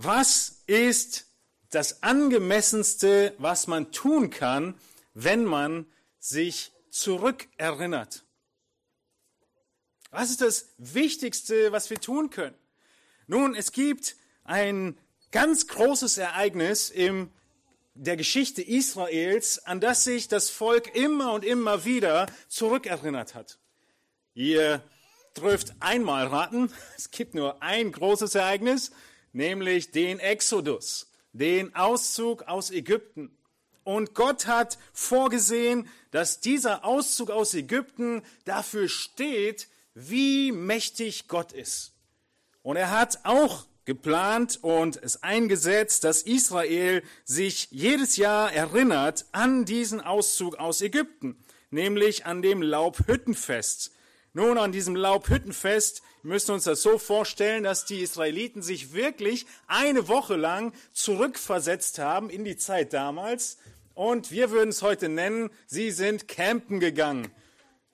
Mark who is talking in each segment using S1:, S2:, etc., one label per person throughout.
S1: Was ist das angemessenste, was man tun kann, wenn man sich zurückerinnert? Was ist das Wichtigste, was wir tun können? Nun, es gibt ein ganz großes Ereignis in der Geschichte Israels, an das sich das Volk immer und immer wieder zurückerinnert hat. Ihr dürft einmal raten, es gibt nur ein großes Ereignis, nämlich den Exodus, den Auszug aus Ägypten. Und Gott hat vorgesehen, dass dieser Auszug aus Ägypten dafür steht, wie mächtig Gott ist. Und er hat auch geplant und es eingesetzt, dass Israel sich jedes Jahr erinnert an diesen Auszug aus Ägypten, nämlich an dem Laubhüttenfest. Nun, an diesem Laubhüttenfest müssen wir uns das so vorstellen, dass die Israeliten sich wirklich eine Woche lang zurückversetzt haben in die Zeit damals. Und wir würden es heute nennen, sie sind campen gegangen.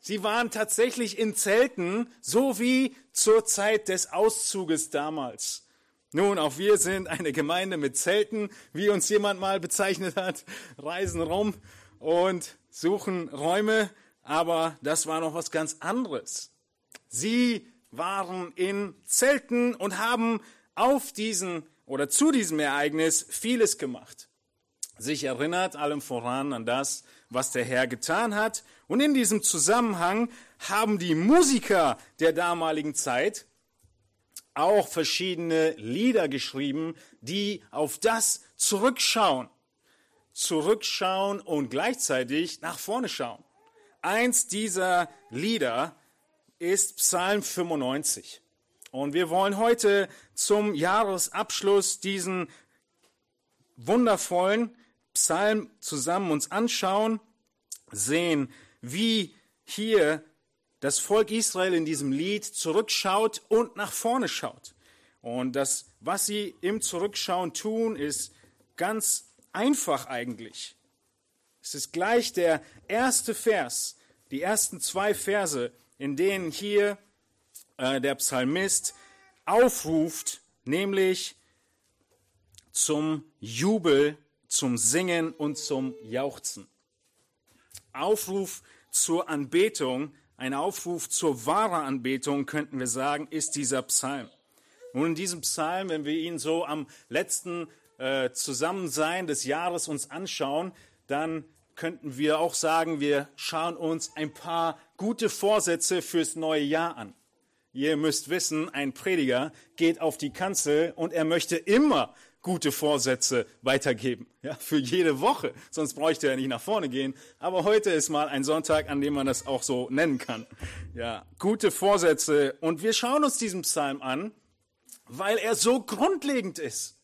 S1: Sie waren tatsächlich in Zelten, so wie zur Zeit des Auszuges damals. Nun, auch wir sind eine Gemeinde mit Zelten, wie uns jemand mal bezeichnet hat, reisen rum und suchen Räume, aber das war noch was ganz anderes. Sie waren in Zelten und haben auf diesen oder zu diesem Ereignis vieles gemacht. Sich erinnert allem voran an das, was der Herr getan hat. Und in diesem Zusammenhang haben die Musiker der damaligen Zeit auch verschiedene Lieder geschrieben, die auf das zurückschauen. Zurückschauen und gleichzeitig nach vorne schauen. Eins dieser Lieder ist Psalm 95. Und wir wollen heute zum Jahresabschluss diesen wundervollen Psalm zusammen uns anschauen, sehen, wie hier das Volk Israel in diesem Lied zurückschaut und nach vorne schaut. Und das, was sie im Zurückschauen tun, ist ganz einfach eigentlich. Es ist gleich der erste Vers, die ersten zwei Verse, in denen hier äh, der Psalmist aufruft, nämlich zum Jubel zum Singen und zum Jauchzen. Aufruf zur Anbetung, ein Aufruf zur wahren Anbetung, könnten wir sagen, ist dieser Psalm. Nun in diesem Psalm, wenn wir ihn so am letzten äh, Zusammensein des Jahres uns anschauen, dann könnten wir auch sagen, wir schauen uns ein paar gute Vorsätze fürs neue Jahr an. Ihr müsst wissen, ein Prediger geht auf die Kanzel und er möchte immer gute Vorsätze weitergeben. Ja, für jede Woche. Sonst bräuchte er nicht nach vorne gehen. Aber heute ist mal ein Sonntag, an dem man das auch so nennen kann. Ja, gute Vorsätze. Und wir schauen uns diesen Psalm an, weil er so grundlegend ist.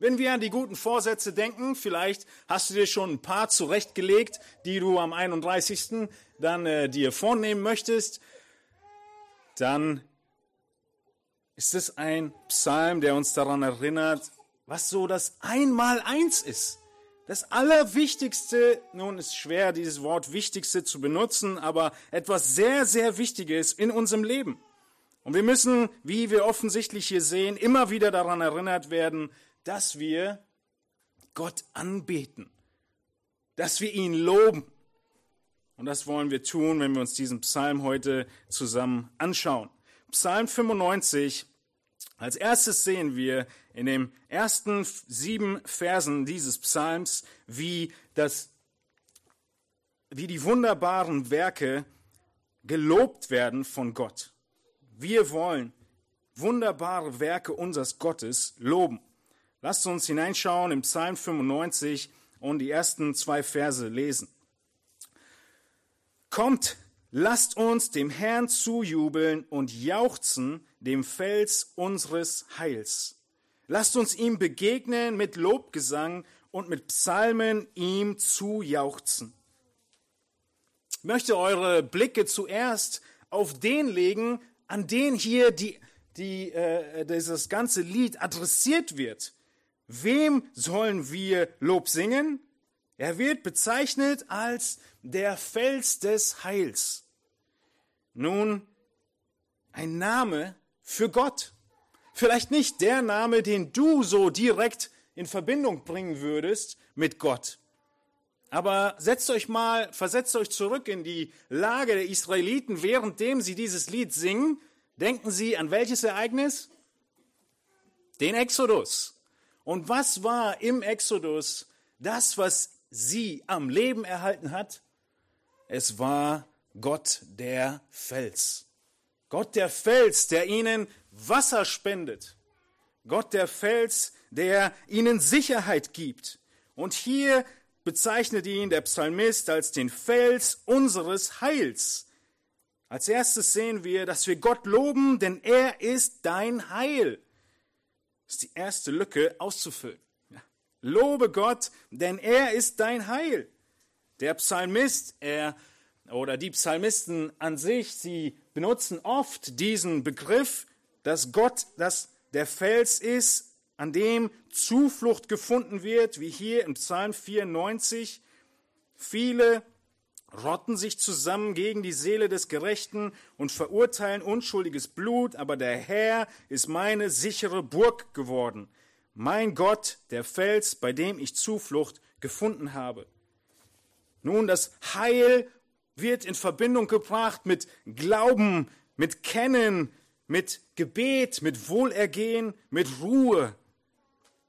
S1: Wenn wir an die guten Vorsätze denken, vielleicht hast du dir schon ein paar zurechtgelegt, die du am 31. dann äh, dir vornehmen möchtest, dann ist es ein Psalm, der uns daran erinnert, was so das Einmaleins ist. Das Allerwichtigste, nun ist schwer, dieses Wort Wichtigste zu benutzen, aber etwas sehr, sehr Wichtiges in unserem Leben. Und wir müssen, wie wir offensichtlich hier sehen, immer wieder daran erinnert werden, dass wir Gott anbeten, dass wir ihn loben. Und das wollen wir tun, wenn wir uns diesen Psalm heute zusammen anschauen. Psalm 95 als erstes sehen wir in den ersten sieben Versen dieses Psalms, wie, das, wie die wunderbaren Werke gelobt werden von Gott. Wir wollen wunderbare Werke unseres Gottes loben. Lasst uns hineinschauen im Psalm 95 und die ersten zwei Verse lesen. Kommt, lasst uns dem Herrn zujubeln und jauchzen, dem Fels unseres Heils. Lasst uns ihm begegnen mit Lobgesang und mit Psalmen ihm zujauchzen. Ich möchte eure Blicke zuerst auf den legen, an den hier die, die, äh, dieses ganze Lied adressiert wird. Wem sollen wir Lob singen? Er wird bezeichnet als der Fels des Heils. Nun, ein Name, für Gott. Vielleicht nicht der Name, den du so direkt in Verbindung bringen würdest mit Gott. Aber setzt euch mal, versetzt euch zurück in die Lage der Israeliten, währenddem sie dieses Lied singen. Denken Sie an welches Ereignis? Den Exodus. Und was war im Exodus das, was sie am Leben erhalten hat? Es war Gott der Fels. Gott der Fels, der ihnen Wasser spendet. Gott der Fels, der ihnen Sicherheit gibt. Und hier bezeichnet ihn der Psalmist als den Fels unseres Heils. Als erstes sehen wir, dass wir Gott loben, denn er ist dein Heil. Ist die erste Lücke auszufüllen. Lobe Gott, denn er ist dein Heil. Der Psalmist, er oder die Psalmisten an sich, sie benutzen oft diesen Begriff, dass Gott das der Fels ist, an dem Zuflucht gefunden wird, wie hier im Psalm 94. Viele rotten sich zusammen gegen die Seele des Gerechten und verurteilen unschuldiges Blut, aber der Herr ist meine sichere Burg geworden, mein Gott, der Fels, bei dem ich Zuflucht gefunden habe. Nun, das Heil wird in Verbindung gebracht mit Glauben, mit Kennen, mit Gebet, mit Wohlergehen, mit Ruhe.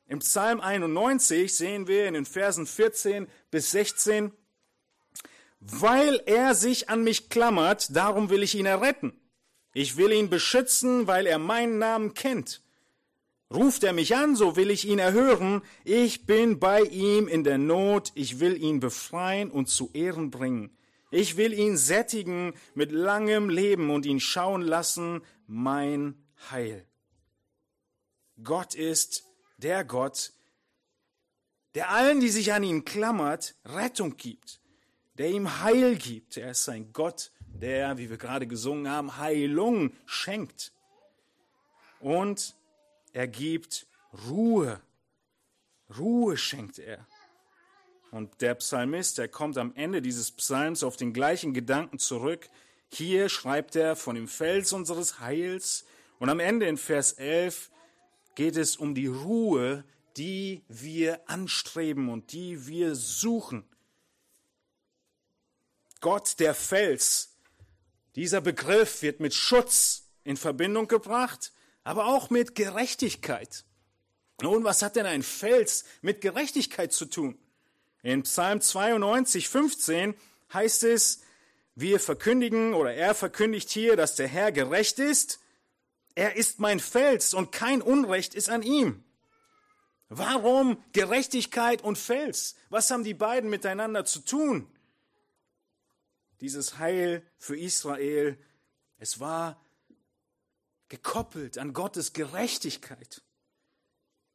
S1: Im Psalm 91 sehen wir in den Versen 14 bis 16, weil er sich an mich klammert, darum will ich ihn erretten. Ich will ihn beschützen, weil er meinen Namen kennt. Ruft er mich an, so will ich ihn erhören. Ich bin bei ihm in der Not. Ich will ihn befreien und zu Ehren bringen. Ich will ihn sättigen mit langem Leben und ihn schauen lassen, mein Heil. Gott ist der Gott, der allen, die sich an ihn klammert, Rettung gibt, der ihm Heil gibt. Er ist ein Gott, der, wie wir gerade gesungen haben, Heilung schenkt. Und er gibt Ruhe. Ruhe schenkt er. Und der Psalmist, der kommt am Ende dieses Psalms auf den gleichen Gedanken zurück. Hier schreibt er von dem Fels unseres Heils. Und am Ende in Vers 11 geht es um die Ruhe, die wir anstreben und die wir suchen. Gott der Fels. Dieser Begriff wird mit Schutz in Verbindung gebracht, aber auch mit Gerechtigkeit. Nun, was hat denn ein Fels mit Gerechtigkeit zu tun? In Psalm 92, 15 heißt es, wir verkündigen oder er verkündigt hier, dass der Herr gerecht ist. Er ist mein Fels und kein Unrecht ist an ihm. Warum Gerechtigkeit und Fels? Was haben die beiden miteinander zu tun? Dieses Heil für Israel, es war gekoppelt an Gottes Gerechtigkeit.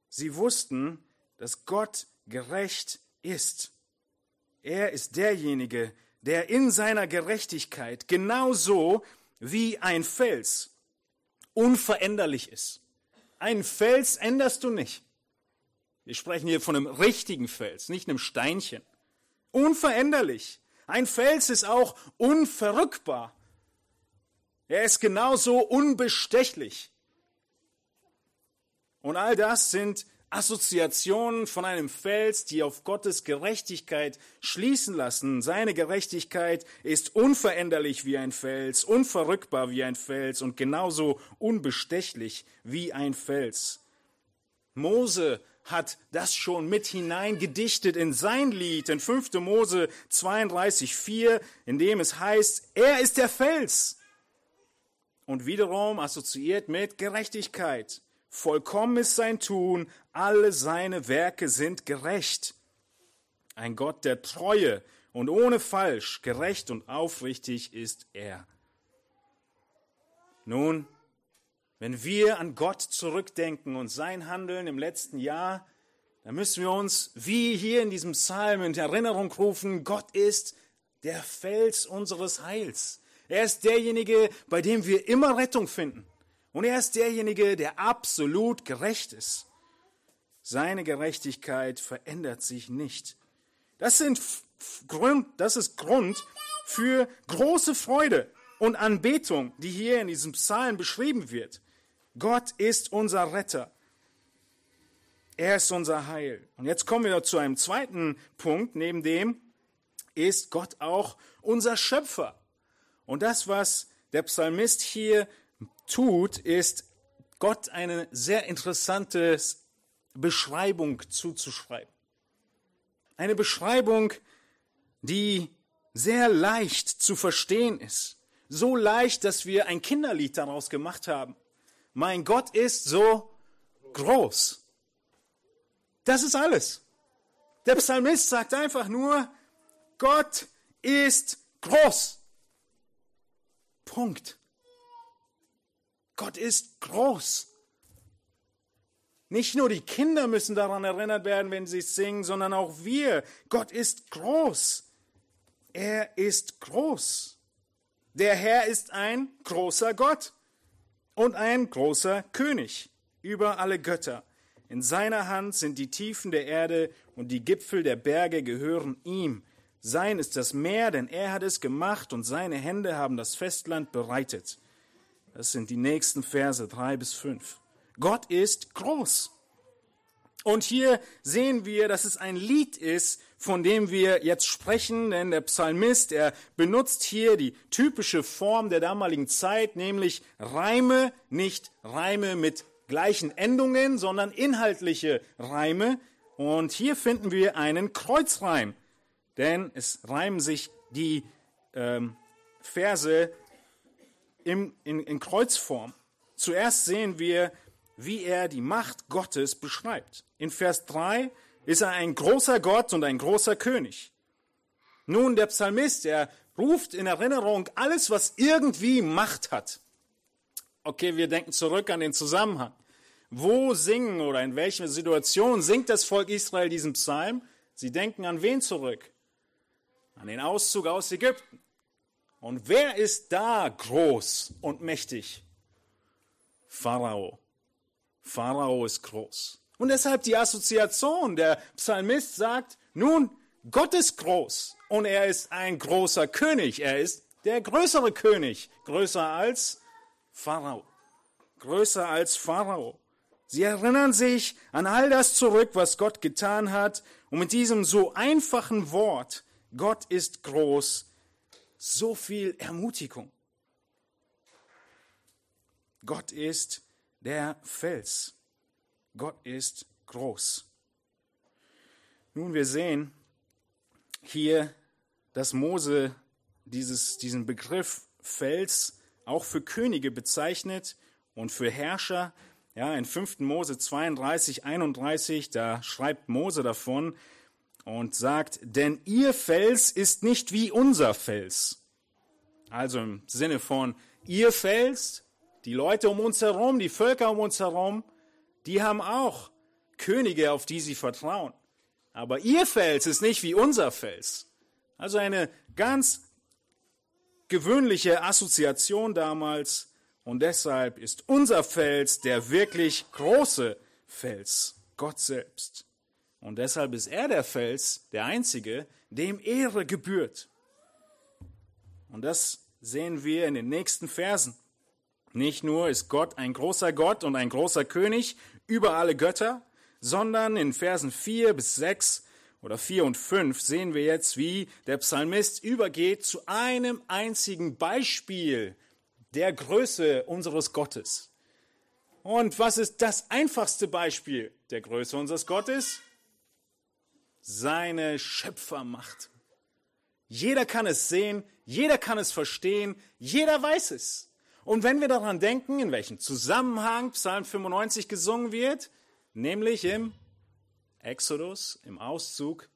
S1: Sie wussten, dass Gott gerecht ist. Er ist derjenige, der in seiner Gerechtigkeit genauso wie ein Fels unveränderlich ist. Einen Fels änderst du nicht. Wir sprechen hier von einem richtigen Fels, nicht einem Steinchen. Unveränderlich. Ein Fels ist auch unverrückbar. Er ist genauso unbestechlich. Und all das sind Assoziationen von einem Fels, die auf Gottes Gerechtigkeit schließen lassen. Seine Gerechtigkeit ist unveränderlich wie ein Fels, unverrückbar wie ein Fels und genauso unbestechlich wie ein Fels. Mose hat das schon mit hineingedichtet in sein Lied, in 5. Mose 32, 4, in dem es heißt, er ist der Fels. Und wiederum assoziiert mit Gerechtigkeit. Vollkommen ist sein Tun, alle seine Werke sind gerecht. Ein Gott der Treue und ohne Falsch, gerecht und aufrichtig ist er. Nun, wenn wir an Gott zurückdenken und sein Handeln im letzten Jahr, dann müssen wir uns, wie hier in diesem Psalm, in Erinnerung rufen, Gott ist der Fels unseres Heils. Er ist derjenige, bei dem wir immer Rettung finden. Und er ist derjenige, der absolut gerecht ist. Seine Gerechtigkeit verändert sich nicht. Das, sind Grund, das ist Grund für große Freude und Anbetung, die hier in diesem Psalm beschrieben wird. Gott ist unser Retter. Er ist unser Heil. Und jetzt kommen wir zu einem zweiten Punkt. Neben dem ist Gott auch unser Schöpfer. Und das, was der Psalmist hier tut, ist Gott eine sehr interessante Beschreibung zuzuschreiben. Eine Beschreibung, die sehr leicht zu verstehen ist. So leicht, dass wir ein Kinderlied daraus gemacht haben. Mein Gott ist so groß. Das ist alles. Der Psalmist sagt einfach nur, Gott ist groß. Punkt. Gott ist groß. Nicht nur die Kinder müssen daran erinnert werden, wenn sie singen, sondern auch wir. Gott ist groß. Er ist groß. Der Herr ist ein großer Gott und ein großer König über alle Götter. In seiner Hand sind die Tiefen der Erde und die Gipfel der Berge gehören ihm. Sein ist das Meer, denn er hat es gemacht und seine Hände haben das Festland bereitet. Das sind die nächsten Verse drei bis fünf. Gott ist groß. Und hier sehen wir, dass es ein Lied ist, von dem wir jetzt sprechen, denn der Psalmist, er benutzt hier die typische Form der damaligen Zeit, nämlich Reime, nicht Reime mit gleichen Endungen, sondern inhaltliche Reime. Und hier finden wir einen Kreuzreim, denn es reimen sich die ähm, Verse im, in, in Kreuzform. Zuerst sehen wir, wie er die Macht Gottes beschreibt. In Vers 3 ist er ein großer Gott und ein großer König. Nun, der Psalmist, er ruft in Erinnerung alles, was irgendwie Macht hat. Okay, wir denken zurück an den Zusammenhang. Wo singen oder in welcher Situation singt das Volk Israel diesen Psalm? Sie denken an wen zurück? An den Auszug aus Ägypten. Und wer ist da groß und mächtig? Pharao. Pharao ist groß. Und deshalb die Assoziation. Der Psalmist sagt, nun, Gott ist groß und er ist ein großer König. Er ist der größere König, größer als Pharao. Größer als Pharao. Sie erinnern sich an all das zurück, was Gott getan hat. Und mit diesem so einfachen Wort, Gott ist groß, so viel Ermutigung. Gott ist der Fels. Gott ist groß. Nun, wir sehen hier, dass Mose dieses, diesen Begriff Fels auch für Könige bezeichnet und für Herrscher, ja, in 5. Mose 32, 31, da schreibt Mose davon und sagt, denn ihr Fels ist nicht wie unser Fels. Also im Sinne von, ihr Fels, die Leute um uns herum, die Völker um uns herum, die haben auch Könige, auf die sie vertrauen. Aber ihr Fels ist nicht wie unser Fels. Also eine ganz gewöhnliche Assoziation damals und deshalb ist unser Fels der wirklich große Fels, Gott selbst. Und deshalb ist er der Fels, der einzige, dem Ehre gebührt. Und das sehen wir in den nächsten Versen. Nicht nur ist Gott ein großer Gott und ein großer König über alle Götter, sondern in Versen 4 bis 6 oder 4 und 5 sehen wir jetzt, wie der Psalmist übergeht zu einem einzigen Beispiel der Größe unseres Gottes. Und was ist das einfachste Beispiel der Größe unseres Gottes? Seine Schöpfermacht. Jeder kann es sehen, jeder kann es verstehen, jeder weiß es. Und wenn wir daran denken, in welchem Zusammenhang Psalm 95 gesungen wird, nämlich im Exodus, im Auszug,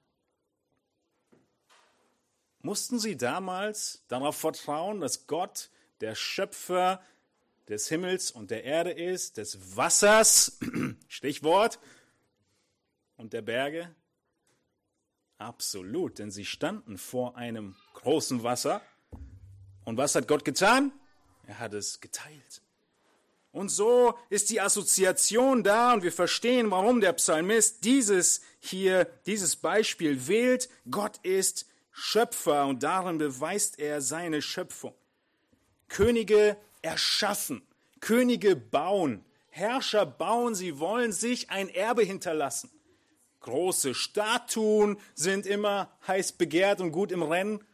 S1: mussten sie damals darauf vertrauen, dass Gott der Schöpfer des Himmels und der Erde ist, des Wassers, Stichwort, und der Berge? Absolut, denn sie standen vor einem großen Wasser. Und was hat Gott getan? Er hat es geteilt. Und so ist die Assoziation da und wir verstehen, warum der Psalmist dieses hier, dieses Beispiel wählt. Gott ist Schöpfer und darin beweist er seine Schöpfung. Könige erschaffen. Könige bauen, Herrscher bauen, sie wollen sich ein Erbe hinterlassen. Große Statuen sind immer heiß begehrt und gut im Rennen.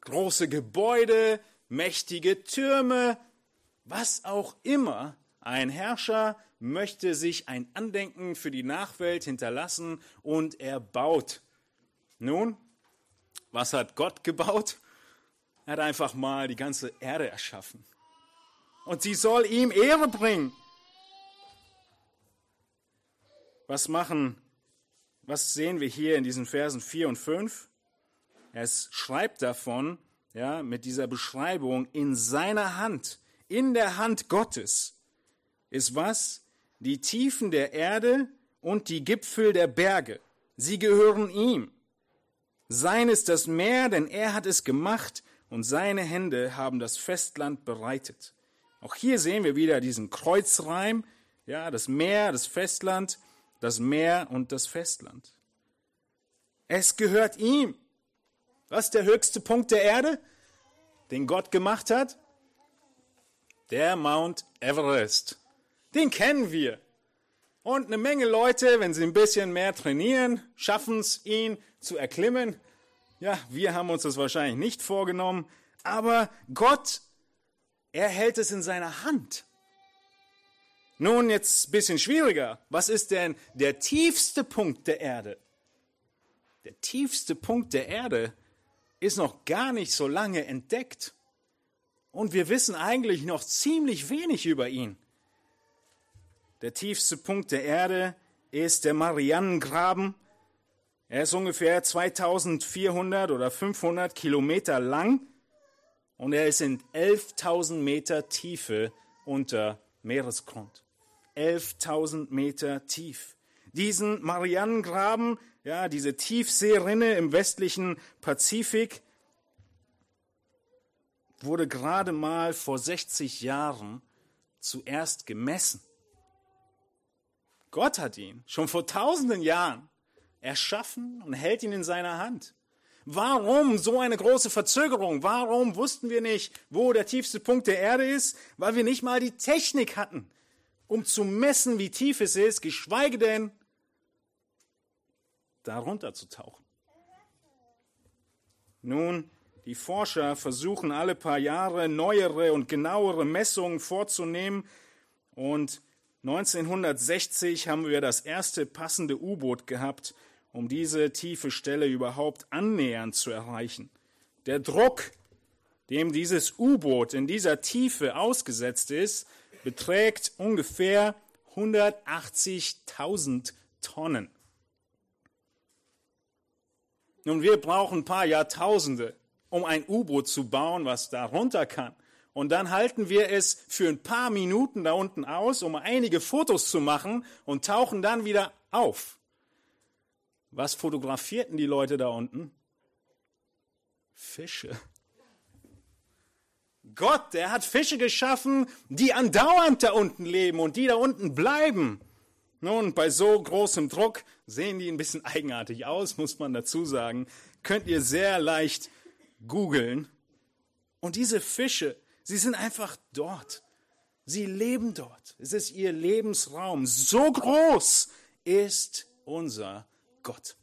S1: Große Gebäude, mächtige Türme, was auch immer. Ein Herrscher möchte sich ein Andenken für die Nachwelt hinterlassen und er baut. Nun, was hat Gott gebaut? Er hat einfach mal die ganze Erde erschaffen. Und sie soll ihm Ehre bringen. Was machen, was sehen wir hier in diesen Versen 4 und 5? Es schreibt davon, ja, mit dieser Beschreibung, in seiner Hand, in der Hand Gottes, ist was? Die Tiefen der Erde und die Gipfel der Berge. Sie gehören ihm. Sein ist das Meer, denn er hat es gemacht und seine Hände haben das Festland bereitet. Auch hier sehen wir wieder diesen Kreuzreim, ja, das Meer, das Festland, das Meer und das Festland. Es gehört ihm. Was ist der höchste Punkt der Erde, den Gott gemacht hat? Der Mount Everest. Den kennen wir. Und eine Menge Leute, wenn sie ein bisschen mehr trainieren, schaffen es, ihn zu erklimmen. Ja, wir haben uns das wahrscheinlich nicht vorgenommen, aber Gott, er hält es in seiner Hand. Nun, jetzt ein bisschen schwieriger. Was ist denn der tiefste Punkt der Erde? Der tiefste Punkt der Erde ist noch gar nicht so lange entdeckt. Und wir wissen eigentlich noch ziemlich wenig über ihn. Der tiefste Punkt der Erde ist der Marianengraben er ist ungefähr 2400 oder 500 Kilometer lang und er ist in 11.000 Meter Tiefe unter Meeresgrund. 11.000 Meter tief. Diesen Marianengraben, ja, diese Tiefseerinne im westlichen Pazifik, wurde gerade mal vor 60 Jahren zuerst gemessen. Gott hat ihn schon vor tausenden Jahren erschaffen und hält ihn in seiner Hand. Warum so eine große Verzögerung? Warum wussten wir nicht, wo der tiefste Punkt der Erde ist? Weil wir nicht mal die Technik hatten, um zu messen, wie tief es ist, geschweige denn darunter zu tauchen. Nun, die Forscher versuchen alle paar Jahre neuere und genauere Messungen vorzunehmen und 1960 haben wir das erste passende U-Boot gehabt, um diese tiefe Stelle überhaupt annähernd zu erreichen. Der Druck, dem dieses U-Boot in dieser Tiefe ausgesetzt ist, beträgt ungefähr 180.000 Tonnen. Nun, wir brauchen ein paar Jahrtausende, um ein U-Boot zu bauen, was da runter kann. Und dann halten wir es für ein paar Minuten da unten aus, um einige Fotos zu machen und tauchen dann wieder auf. Was fotografierten die Leute da unten? Fische. Gott, der hat Fische geschaffen, die andauernd da unten leben und die da unten bleiben. Nun, bei so großem Druck sehen die ein bisschen eigenartig aus, muss man dazu sagen. Könnt ihr sehr leicht googeln. Und diese Fische, sie sind einfach dort. Sie leben dort. Es ist ihr Lebensraum. So groß ist unser Gott.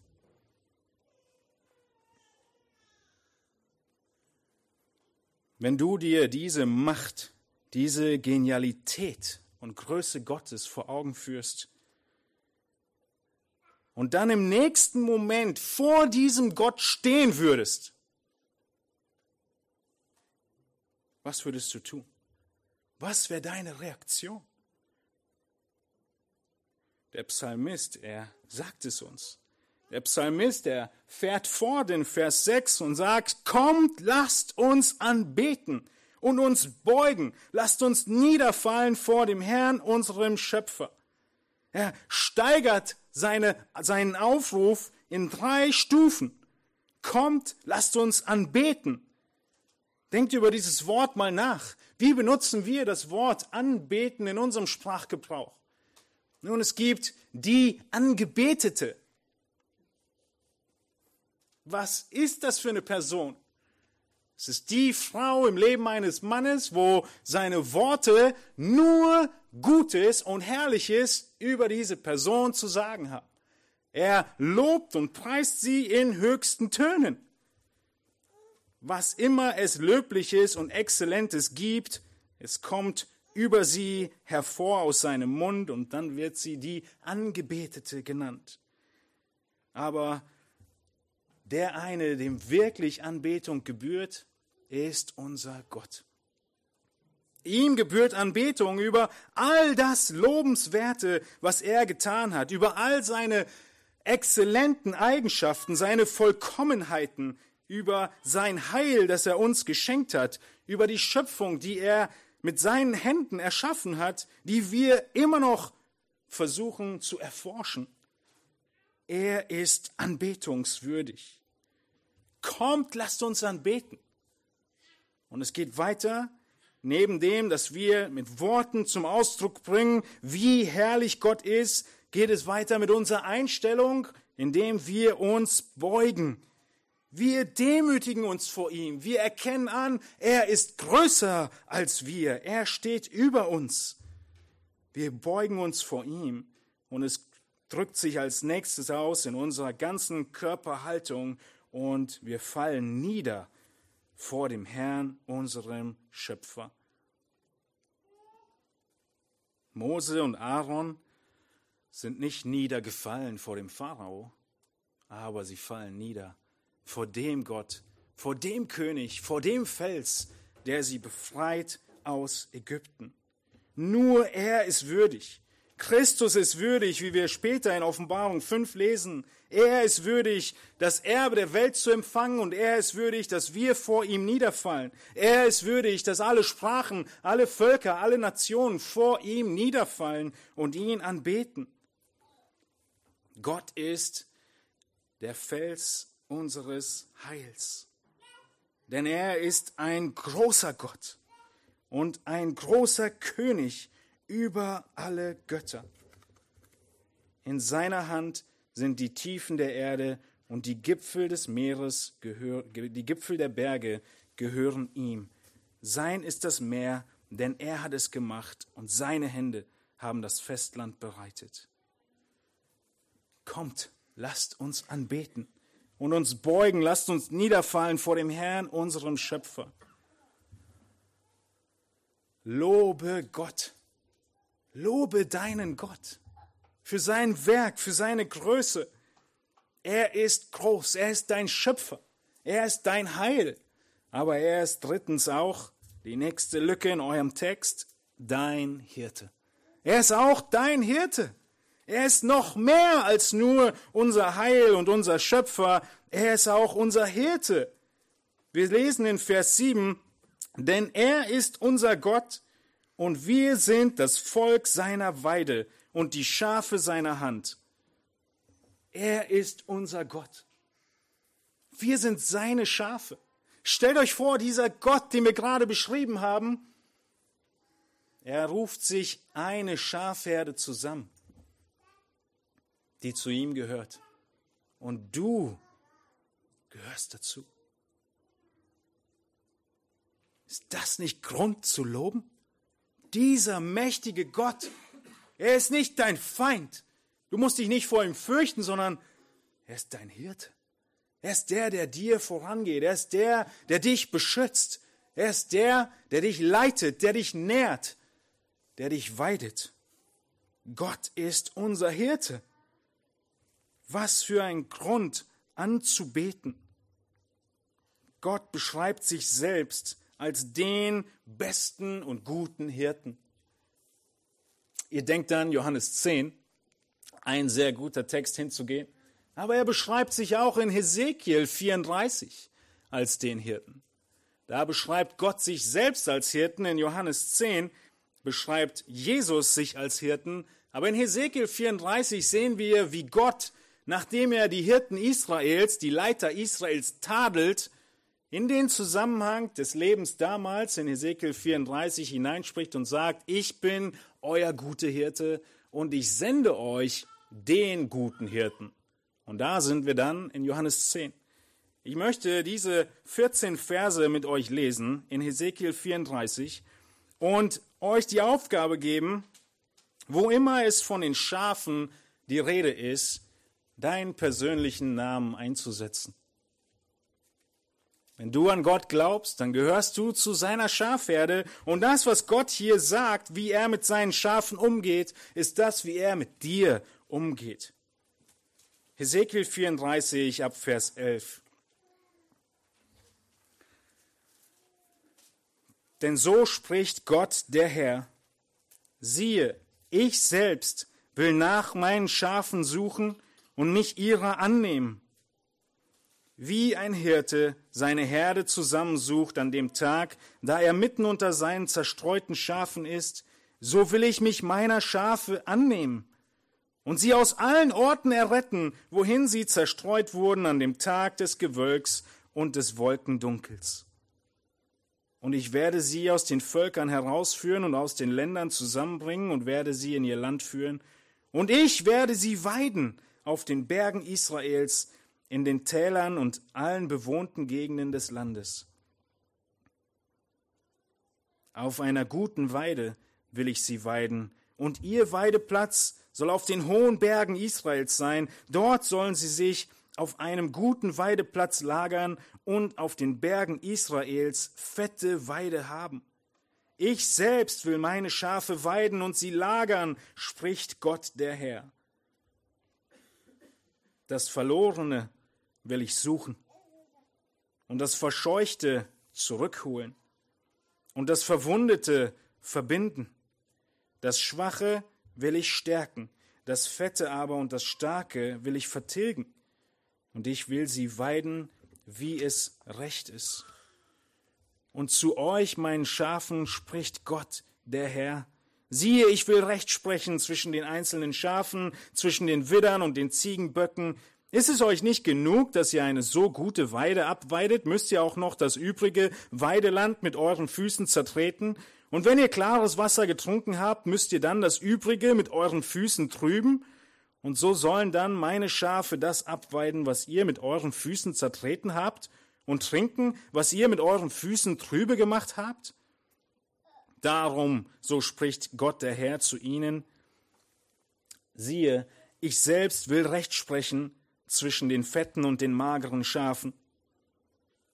S1: Wenn du dir diese Macht, diese Genialität und Größe Gottes vor Augen führst und dann im nächsten Moment vor diesem Gott stehen würdest, was würdest du tun? Was wäre deine Reaktion? Der Psalmist, er sagt es uns. Der Psalmist, der fährt fort in Vers 6 und sagt, kommt, lasst uns anbeten und uns beugen, lasst uns niederfallen vor dem Herrn, unserem Schöpfer. Er steigert seine, seinen Aufruf in drei Stufen. Kommt, lasst uns anbeten. Denkt über dieses Wort mal nach. Wie benutzen wir das Wort anbeten in unserem Sprachgebrauch? Nun, es gibt die Angebetete. Was ist das für eine Person? Es ist die Frau im Leben eines Mannes, wo seine Worte nur Gutes und Herrliches über diese Person zu sagen haben. Er lobt und preist sie in höchsten Tönen. Was immer es Löbliches und Exzellentes gibt, es kommt über sie hervor aus seinem Mund und dann wird sie die Angebetete genannt. Aber der eine, dem wirklich Anbetung gebührt, ist unser Gott. Ihm gebührt Anbetung über all das Lobenswerte, was er getan hat, über all seine exzellenten Eigenschaften, seine Vollkommenheiten, über sein Heil, das er uns geschenkt hat, über die Schöpfung, die er mit seinen Händen erschaffen hat, die wir immer noch versuchen zu erforschen. Er ist anbetungswürdig. Kommt, lasst uns anbeten. Und es geht weiter, neben dem, dass wir mit Worten zum Ausdruck bringen, wie herrlich Gott ist, geht es weiter mit unserer Einstellung, indem wir uns beugen. Wir demütigen uns vor ihm. Wir erkennen an, er ist größer als wir. Er steht über uns. Wir beugen uns vor ihm und es drückt sich als nächstes aus in unserer ganzen Körperhaltung und wir fallen nieder vor dem Herrn, unserem Schöpfer. Mose und Aaron sind nicht niedergefallen vor dem Pharao, aber sie fallen nieder vor dem Gott, vor dem König, vor dem Fels, der sie befreit aus Ägypten. Nur er ist würdig. Christus ist würdig, wie wir später in Offenbarung 5 lesen. Er ist würdig, das Erbe der Welt zu empfangen und er ist würdig, dass wir vor ihm niederfallen. Er ist würdig, dass alle Sprachen, alle Völker, alle Nationen vor ihm niederfallen und ihn anbeten. Gott ist der Fels unseres Heils. Denn er ist ein großer Gott und ein großer König über alle Götter. In seiner Hand sind die Tiefen der Erde und die Gipfel des Meeres, gehör, die Gipfel der Berge gehören ihm. Sein ist das Meer, denn er hat es gemacht und seine Hände haben das Festland bereitet. Kommt, lasst uns anbeten und uns beugen, lasst uns niederfallen vor dem Herrn, unserem Schöpfer. Lobe Gott, lobe deinen Gott für sein Werk, für seine Größe. Er ist groß, er ist dein Schöpfer, er ist dein Heil, aber er ist drittens auch die nächste Lücke in eurem Text, dein Hirte. Er ist auch dein Hirte. Er ist noch mehr als nur unser Heil und unser Schöpfer. Er ist auch unser Hirte. Wir lesen in Vers 7, denn er ist unser Gott und wir sind das Volk seiner Weide und die Schafe seiner Hand. Er ist unser Gott. Wir sind seine Schafe. Stellt euch vor, dieser Gott, den wir gerade beschrieben haben, er ruft sich eine Schafherde zusammen die zu ihm gehört. Und du gehörst dazu. Ist das nicht Grund zu loben? Dieser mächtige Gott, er ist nicht dein Feind. Du musst dich nicht vor ihm fürchten, sondern er ist dein Hirte. Er ist der, der dir vorangeht. Er ist der, der dich beschützt. Er ist der, der dich leitet, der dich nährt, der dich weidet. Gott ist unser Hirte. Was für ein Grund anzubeten. Gott beschreibt sich selbst als den besten und guten Hirten. Ihr denkt dann Johannes 10, ein sehr guter Text hinzugehen, aber er beschreibt sich auch in Hesekiel 34 als den Hirten. Da beschreibt Gott sich selbst als Hirten. In Johannes 10 beschreibt Jesus sich als Hirten. Aber in Hesekiel 34 sehen wir, wie Gott nachdem er die Hirten Israels, die Leiter Israels tadelt, in den Zusammenhang des Lebens damals in Ezekiel 34 hineinspricht und sagt, ich bin euer guter Hirte und ich sende euch den guten Hirten. Und da sind wir dann in Johannes 10. Ich möchte diese 14 Verse mit euch lesen in Hesekiel 34 und euch die Aufgabe geben, wo immer es von den Schafen die Rede ist, deinen persönlichen Namen einzusetzen. Wenn du an Gott glaubst, dann gehörst du zu seiner Schafherde und das, was Gott hier sagt, wie er mit seinen Schafen umgeht, ist das, wie er mit dir umgeht. Hesekiel 34 ab Vers 11. Denn so spricht Gott der Herr. Siehe, ich selbst will nach meinen Schafen suchen und mich ihrer annehmen. Wie ein Hirte seine Herde zusammensucht an dem Tag, da er mitten unter seinen zerstreuten Schafen ist, so will ich mich meiner Schafe annehmen und sie aus allen Orten erretten, wohin sie zerstreut wurden an dem Tag des Gewölks und des Wolkendunkels und ich werde sie aus den Völkern herausführen und aus den Ländern zusammenbringen und werde sie in ihr Land führen. Und ich werde sie weiden auf den Bergen Israels, in den Tälern und allen bewohnten Gegenden des Landes. Auf einer guten Weide will ich sie weiden, und ihr Weideplatz soll auf den hohen Bergen Israels sein. Dort sollen sie sich auf einem guten Weideplatz lagern und auf den Bergen Israels fette Weide haben. Ich selbst will meine Schafe weiden und sie lagern, spricht Gott der Herr. Das Verlorene will ich suchen und das Verscheuchte zurückholen und das Verwundete verbinden. Das Schwache will ich stärken, das Fette aber und das Starke will ich vertilgen und ich will sie weiden, wie es recht ist. Und zu euch, meinen Schafen, spricht Gott, der Herr. Siehe, ich will Recht sprechen zwischen den einzelnen Schafen, zwischen den Widdern und den Ziegenböcken. Ist es euch nicht genug, dass ihr eine so gute Weide abweidet, müsst ihr auch noch das übrige Weideland mit euren Füßen zertreten? Und wenn ihr klares Wasser getrunken habt, müsst ihr dann das übrige mit euren Füßen trüben? Und so sollen dann meine Schafe das abweiden, was ihr mit euren Füßen zertreten habt, und trinken, was ihr mit euren Füßen trübe gemacht habt? Darum, so spricht Gott der Herr zu ihnen, siehe, ich selbst will Recht sprechen zwischen den fetten und den mageren Schafen.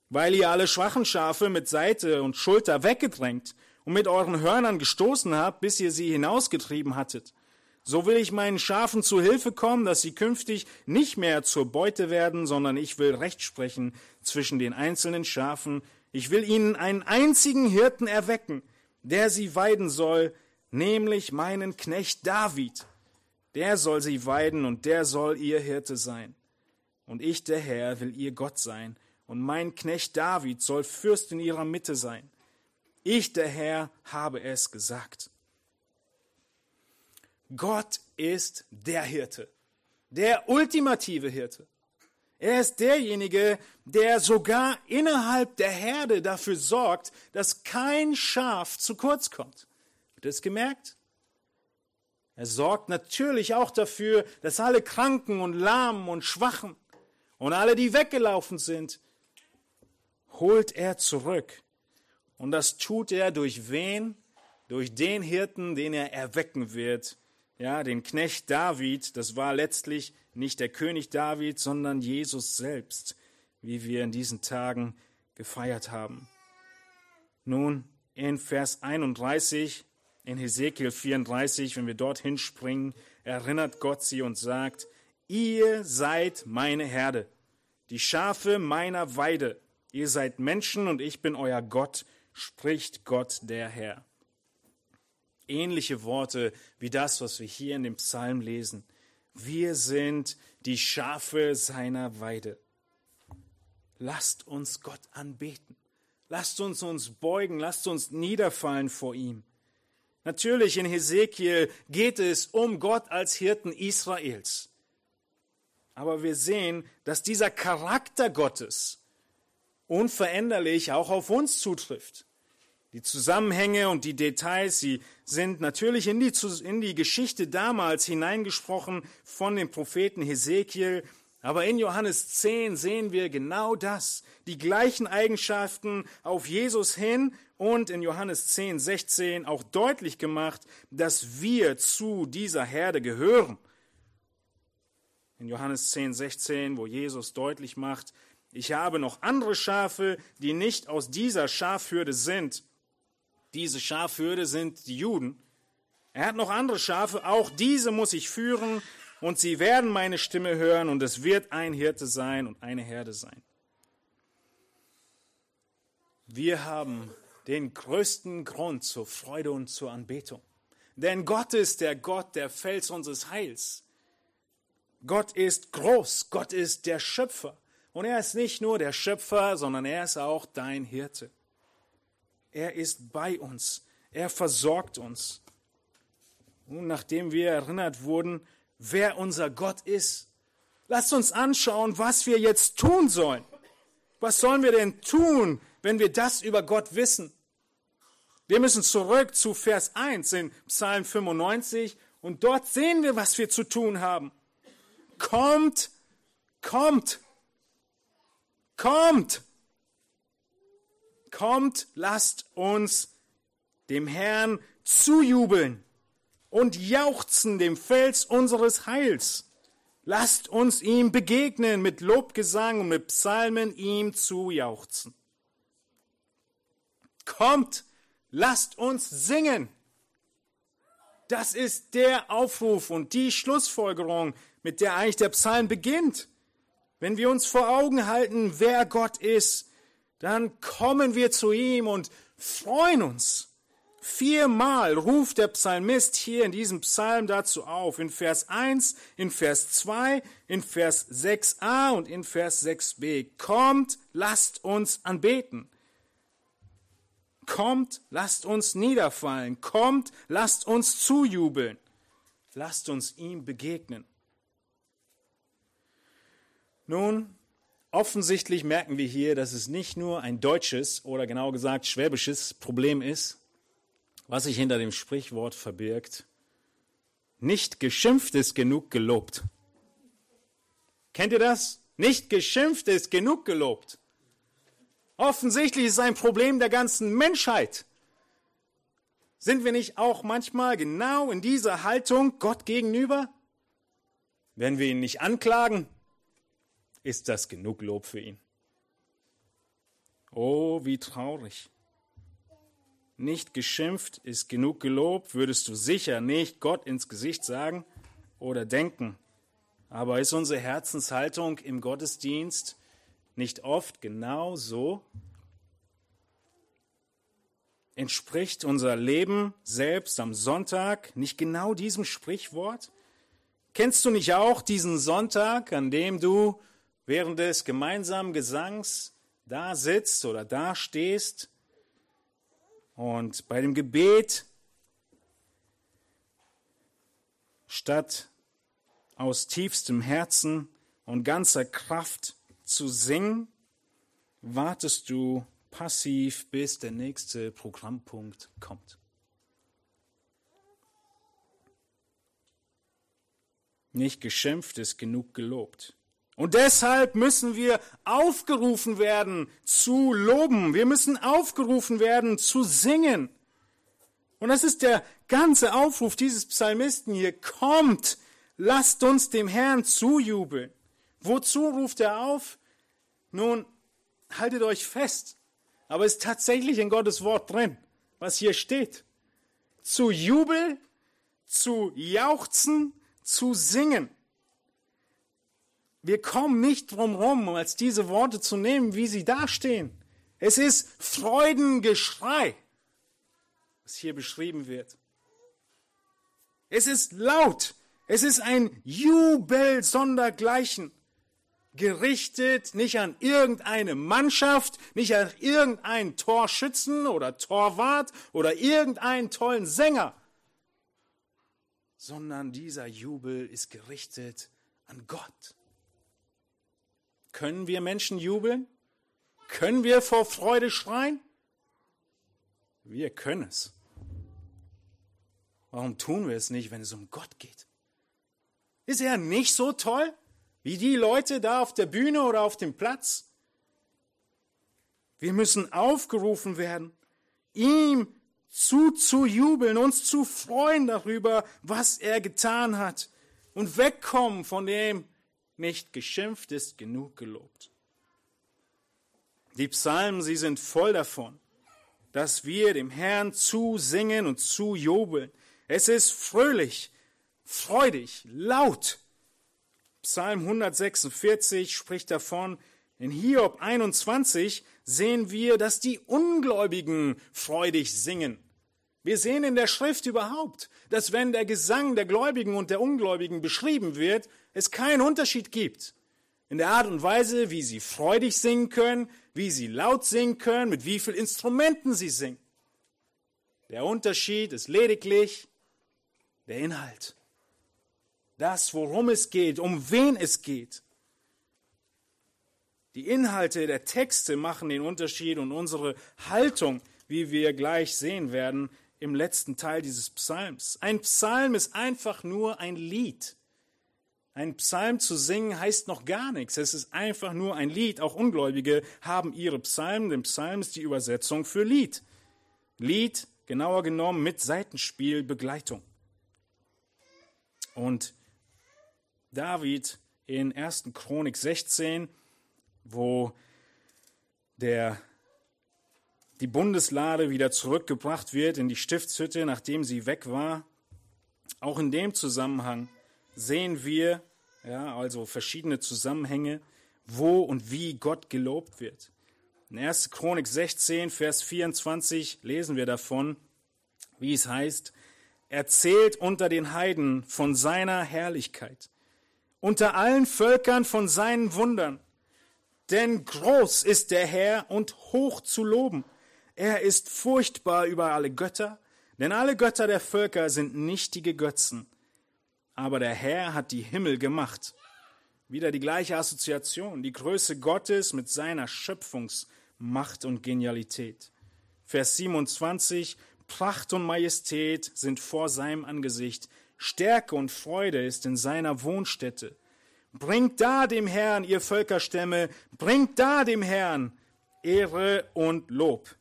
S1: Weil ihr alle schwachen Schafe mit Seite und Schulter weggedrängt und mit euren Hörnern gestoßen habt, bis ihr sie hinausgetrieben hattet, so will ich meinen Schafen zu Hilfe kommen, dass sie künftig nicht mehr zur Beute werden, sondern ich will Recht sprechen zwischen den einzelnen Schafen. Ich will ihnen einen einzigen Hirten erwecken, der sie weiden soll, nämlich meinen Knecht David. Der soll sie weiden und der soll ihr Hirte sein. Und ich, der Herr, will ihr Gott sein, und mein Knecht David soll Fürst in ihrer Mitte sein. Ich, der Herr, habe es gesagt. Gott ist der Hirte, der ultimative Hirte. Er ist derjenige, der sogar innerhalb der Herde dafür sorgt, dass kein Schaf zu kurz kommt. Habt ihr es gemerkt? Er sorgt natürlich auch dafür, dass alle Kranken und Lahmen und Schwachen und alle, die weggelaufen sind, holt er zurück. Und das tut er durch wen? Durch den Hirten, den er erwecken wird, ja, den Knecht David, das war letztlich nicht der König David, sondern Jesus selbst, wie wir in diesen Tagen gefeiert haben. Nun, in Vers 31, in Hesekiel 34, wenn wir dorthin springen, erinnert Gott sie und sagt, ihr seid meine Herde, die Schafe meiner Weide, ihr seid Menschen und ich bin euer Gott, spricht Gott der Herr ähnliche Worte wie das, was wir hier in dem Psalm lesen. Wir sind die Schafe seiner Weide. Lasst uns Gott anbeten. Lasst uns uns beugen, lasst uns niederfallen vor ihm. Natürlich in Hesekiel geht es um Gott als Hirten Israels. Aber wir sehen, dass dieser Charakter Gottes unveränderlich auch auf uns zutrifft. Die Zusammenhänge und die Details, sie sind natürlich in die, in die Geschichte damals hineingesprochen von dem Propheten Hesekiel. Aber in Johannes 10 sehen wir genau das, die gleichen Eigenschaften auf Jesus hin und in Johannes 10, 16 auch deutlich gemacht, dass wir zu dieser Herde gehören. In Johannes 10, 16, wo Jesus deutlich macht, ich habe noch andere Schafe, die nicht aus dieser Schafhürde sind. Diese Schafhürde sind die Juden. Er hat noch andere Schafe, auch diese muss ich führen, und sie werden meine Stimme hören, und es wird ein Hirte sein und eine Herde sein. Wir haben den größten Grund zur Freude und zur Anbetung. Denn Gott ist der Gott, der Fels unseres Heils. Gott ist groß, Gott ist der Schöpfer. Und er ist nicht nur der Schöpfer, sondern er ist auch dein Hirte. Er ist bei uns, er versorgt uns. Nun, nachdem wir erinnert wurden, wer unser Gott ist, lasst uns anschauen, was wir jetzt tun sollen. Was sollen wir denn tun, wenn wir das über Gott wissen? Wir müssen zurück zu Vers 1 in Psalm 95 und dort sehen wir, was wir zu tun haben. Kommt, kommt, kommt, kommt, lasst uns dem Herrn zujubeln und jauchzen dem Fels unseres Heils. Lasst uns ihm begegnen mit Lobgesang und mit Psalmen ihm zujauchzen. Kommt, lasst uns singen. Das ist der Aufruf und die Schlussfolgerung, mit der eigentlich der Psalm beginnt. Wenn wir uns vor Augen halten, wer Gott ist, dann kommen wir zu ihm und freuen uns. Viermal ruft der Psalmist hier in diesem Psalm dazu auf, in Vers 1, in Vers 2, in Vers 6a und in Vers 6b. Kommt, lasst uns anbeten. Kommt, lasst uns niederfallen. Kommt, lasst uns zujubeln. Lasst uns ihm begegnen. Nun, offensichtlich merken wir hier, dass es nicht nur ein deutsches oder genau gesagt schwäbisches Problem ist, was sich hinter dem Sprichwort verbirgt. Nicht geschimpft ist genug gelobt. Kennt ihr das? Nicht geschimpft ist genug gelobt. Offensichtlich ist es ein Problem der ganzen Menschheit. Sind wir nicht auch manchmal genau in dieser Haltung Gott gegenüber? Wenn wir ihn nicht anklagen, ist das genug Lob für ihn. Oh, wie traurig. Nicht geschimpft ist genug gelobt, würdest du sicher nicht Gott ins Gesicht sagen oder denken. Aber ist unsere Herzenshaltung im Gottesdienst nicht oft genau so? Entspricht unser Leben selbst am Sonntag nicht genau diesem Sprichwort? Kennst du nicht auch diesen Sonntag, an dem du während des gemeinsamen Gesangs da sitzt oder da stehst und bei dem Gebet statt aus tiefstem Herzen und ganzer Kraft zu singen, wartest du passiv, bis der nächste Programmpunkt kommt. Nicht geschimpft ist genug gelobt. Und deshalb müssen wir aufgerufen werden zu loben. Wir müssen aufgerufen werden zu singen. Und das ist der ganze Aufruf dieses Psalmisten hier. Kommt, lasst uns dem Herrn zujubeln. Wozu ruft er auf? Nun, haltet euch fest. Aber es ist tatsächlich in Gottes Wort drin, was hier steht. Zu Jubel, zu jauchzen, zu singen. Wir kommen nicht drum rum, als diese Worte zu nehmen, wie sie dastehen. Es ist Freudengeschrei, was hier beschrieben wird. Es ist laut. Es ist ein Jubel sondergleichen. Gerichtet nicht an irgendeine Mannschaft, nicht an irgendeinen Torschützen oder Torwart oder irgendeinen tollen Sänger, sondern dieser Jubel ist gerichtet an Gott. Können wir Menschen jubeln? Können wir vor Freude schreien? Wir können es. Warum tun wir es nicht, wenn es um Gott geht? Ist er nicht so toll, wie die Leute da auf der Bühne oder auf dem Platz. Wir müssen aufgerufen werden, ihm zuzujubeln, uns zu freuen darüber, was er getan hat und wegkommen von dem, nicht geschimpft ist genug gelobt. Die Psalmen, sie sind voll davon, dass wir dem Herrn zusingen und zujubeln. Es ist fröhlich, freudig, laut. Psalm 146 spricht davon, in Hiob 21 sehen wir, dass die Ungläubigen freudig singen. Wir sehen in der Schrift überhaupt, dass wenn der Gesang der Gläubigen und der Ungläubigen beschrieben wird, es keinen Unterschied gibt. In der Art und Weise, wie sie freudig singen können, wie sie laut singen können, mit wie vielen Instrumenten sie singen. Der Unterschied ist lediglich der Inhalt. Das, worum es geht, um wen es geht. Die Inhalte der Texte machen den Unterschied und unsere Haltung, wie wir gleich sehen werden, im letzten Teil dieses Psalms. Ein Psalm ist einfach nur ein Lied. Ein Psalm zu singen heißt noch gar nichts. Es ist einfach nur ein Lied. Auch Ungläubige haben ihre Psalmen. Denn Psalm ist die Übersetzung für Lied. Lied, genauer genommen, mit Seitenspielbegleitung. Und David in 1. Chronik 16 wo der, die Bundeslade wieder zurückgebracht wird in die Stiftshütte, nachdem sie weg war. Auch in dem Zusammenhang sehen wir, ja, also verschiedene Zusammenhänge, wo und wie Gott gelobt wird. In 1. Chronik 16, Vers 24 lesen wir davon, wie es heißt, erzählt unter den Heiden von seiner Herrlichkeit, unter allen Völkern von seinen Wundern. Denn groß ist der Herr und hoch zu loben. Er ist furchtbar über alle Götter, denn alle Götter der Völker sind nichtige Götzen. Aber der Herr hat die Himmel gemacht. Wieder die gleiche Assoziation, die Größe Gottes mit seiner Schöpfungsmacht und Genialität. Vers 27, Pracht und Majestät sind vor seinem Angesicht, Stärke und Freude ist in seiner Wohnstätte. Bringt da dem Herrn, ihr Völkerstämme, bringt da dem Herrn Ehre und Lob.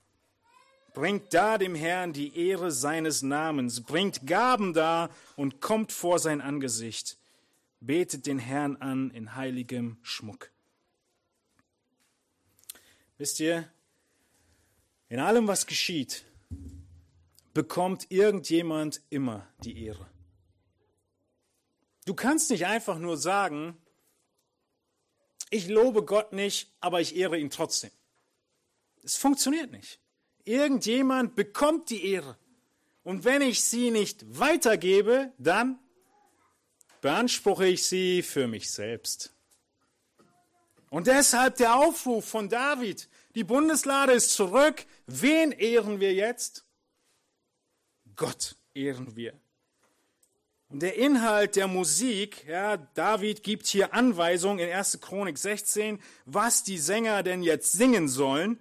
S1: Bringt da dem Herrn die Ehre seines Namens, bringt Gaben da und kommt vor sein Angesicht. Betet den Herrn an in heiligem Schmuck. Wisst ihr, in allem, was geschieht, bekommt irgendjemand immer die Ehre. Du kannst nicht einfach nur sagen, ich lobe Gott nicht, aber ich ehre ihn trotzdem. Es funktioniert nicht. Irgendjemand bekommt die Ehre. Und wenn ich sie nicht weitergebe, dann beanspruche ich sie für mich selbst. Und deshalb der Aufruf von David, die Bundeslade ist zurück. Wen ehren wir jetzt? Gott ehren wir. Und der Inhalt der Musik, ja, David gibt hier Anweisungen in 1. Chronik 16, was die Sänger denn jetzt singen sollen.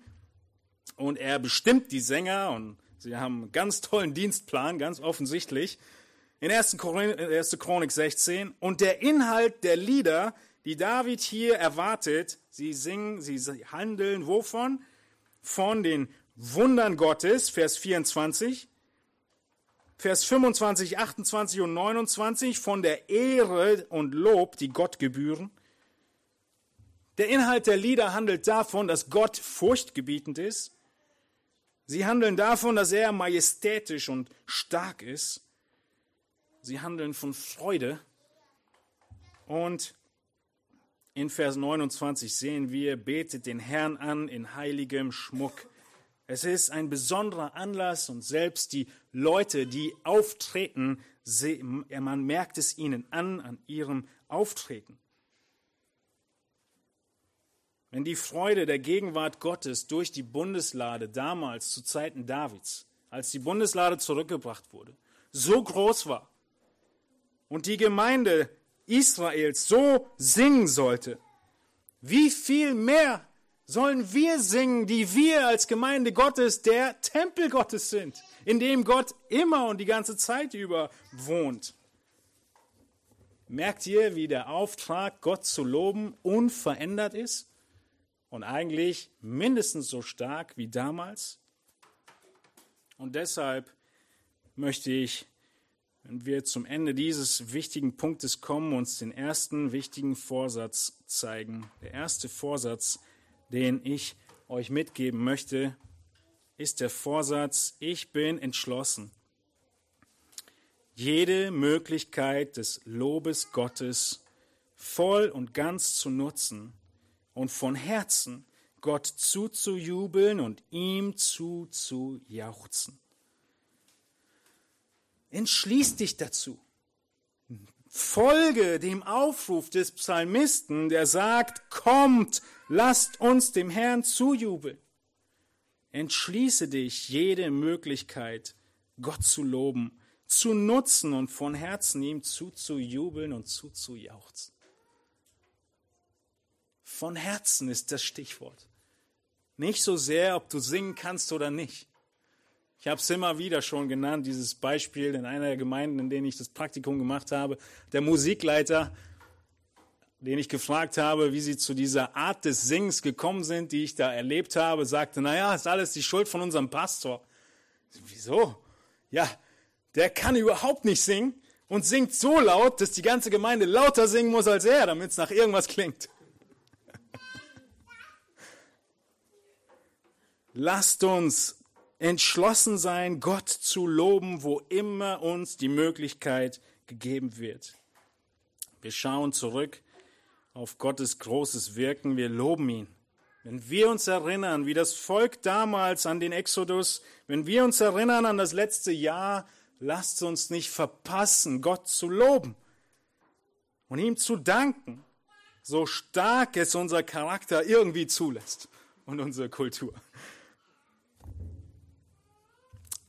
S1: Und er bestimmt die Sänger und sie haben einen ganz tollen Dienstplan, ganz offensichtlich. In 1. Chronik 16. Und der Inhalt der Lieder, die David hier erwartet, sie singen, sie handeln wovon? Von den Wundern Gottes, Vers 24 Vers 25, 28 und 29 von der Ehre und Lob, die Gott gebühren. Der Inhalt der Lieder handelt davon, dass Gott furchtgebietend ist. Sie handeln davon, dass er majestätisch und stark ist. Sie handeln von Freude. Und in Vers 29 sehen wir, betet den Herrn an in heiligem Schmuck. Es ist ein besonderer Anlass und selbst die Leute, die auftreten, man merkt es ihnen an, an ihrem Auftreten. Wenn die Freude der Gegenwart Gottes durch die Bundeslade damals zu Zeiten Davids, als die Bundeslade zurückgebracht wurde, so groß war und die Gemeinde Israels so singen sollte, wie viel mehr sollen wir singen, die wir als Gemeinde Gottes der Tempel Gottes sind, in dem Gott immer und die ganze Zeit über wohnt. Merkt ihr, wie der Auftrag, Gott zu loben, unverändert ist? Und eigentlich mindestens so stark wie damals? Und deshalb möchte ich, wenn wir zum Ende dieses wichtigen Punktes kommen, uns den ersten wichtigen Vorsatz zeigen. Der erste Vorsatz, den ich euch mitgeben möchte, ist der Vorsatz, ich bin entschlossen, jede Möglichkeit des Lobes Gottes voll und ganz zu nutzen und von Herzen Gott zuzujubeln und ihm zuzujauchzen. Entschließ dich dazu. Folge dem Aufruf des Psalmisten, der sagt, kommt, lasst uns dem Herrn zujubeln. Entschließe dich, jede Möglichkeit, Gott zu loben, zu nutzen und von Herzen ihm zuzujubeln und zuzujauchzen. Von Herzen ist das Stichwort. Nicht so sehr, ob du singen kannst oder nicht. Ich habe es immer wieder schon genannt, dieses Beispiel in einer der Gemeinden, in denen ich das Praktikum gemacht habe. Der Musikleiter, den ich gefragt habe, wie sie zu dieser Art des Singens gekommen sind, die ich da erlebt habe, sagte, naja, ist alles die Schuld von unserem Pastor. Wieso? Ja, der kann überhaupt nicht singen und singt so laut, dass die ganze Gemeinde lauter singen muss als er, damit es nach irgendwas klingt. Lasst uns entschlossen sein, Gott zu loben, wo immer uns die Möglichkeit gegeben wird. Wir schauen zurück auf Gottes großes Wirken, wir loben ihn. Wenn wir uns erinnern, wie das Volk damals an den Exodus, wenn wir uns erinnern an das letzte Jahr, lasst uns nicht verpassen, Gott zu loben und ihm zu danken, so stark es unser Charakter irgendwie zulässt und unsere Kultur.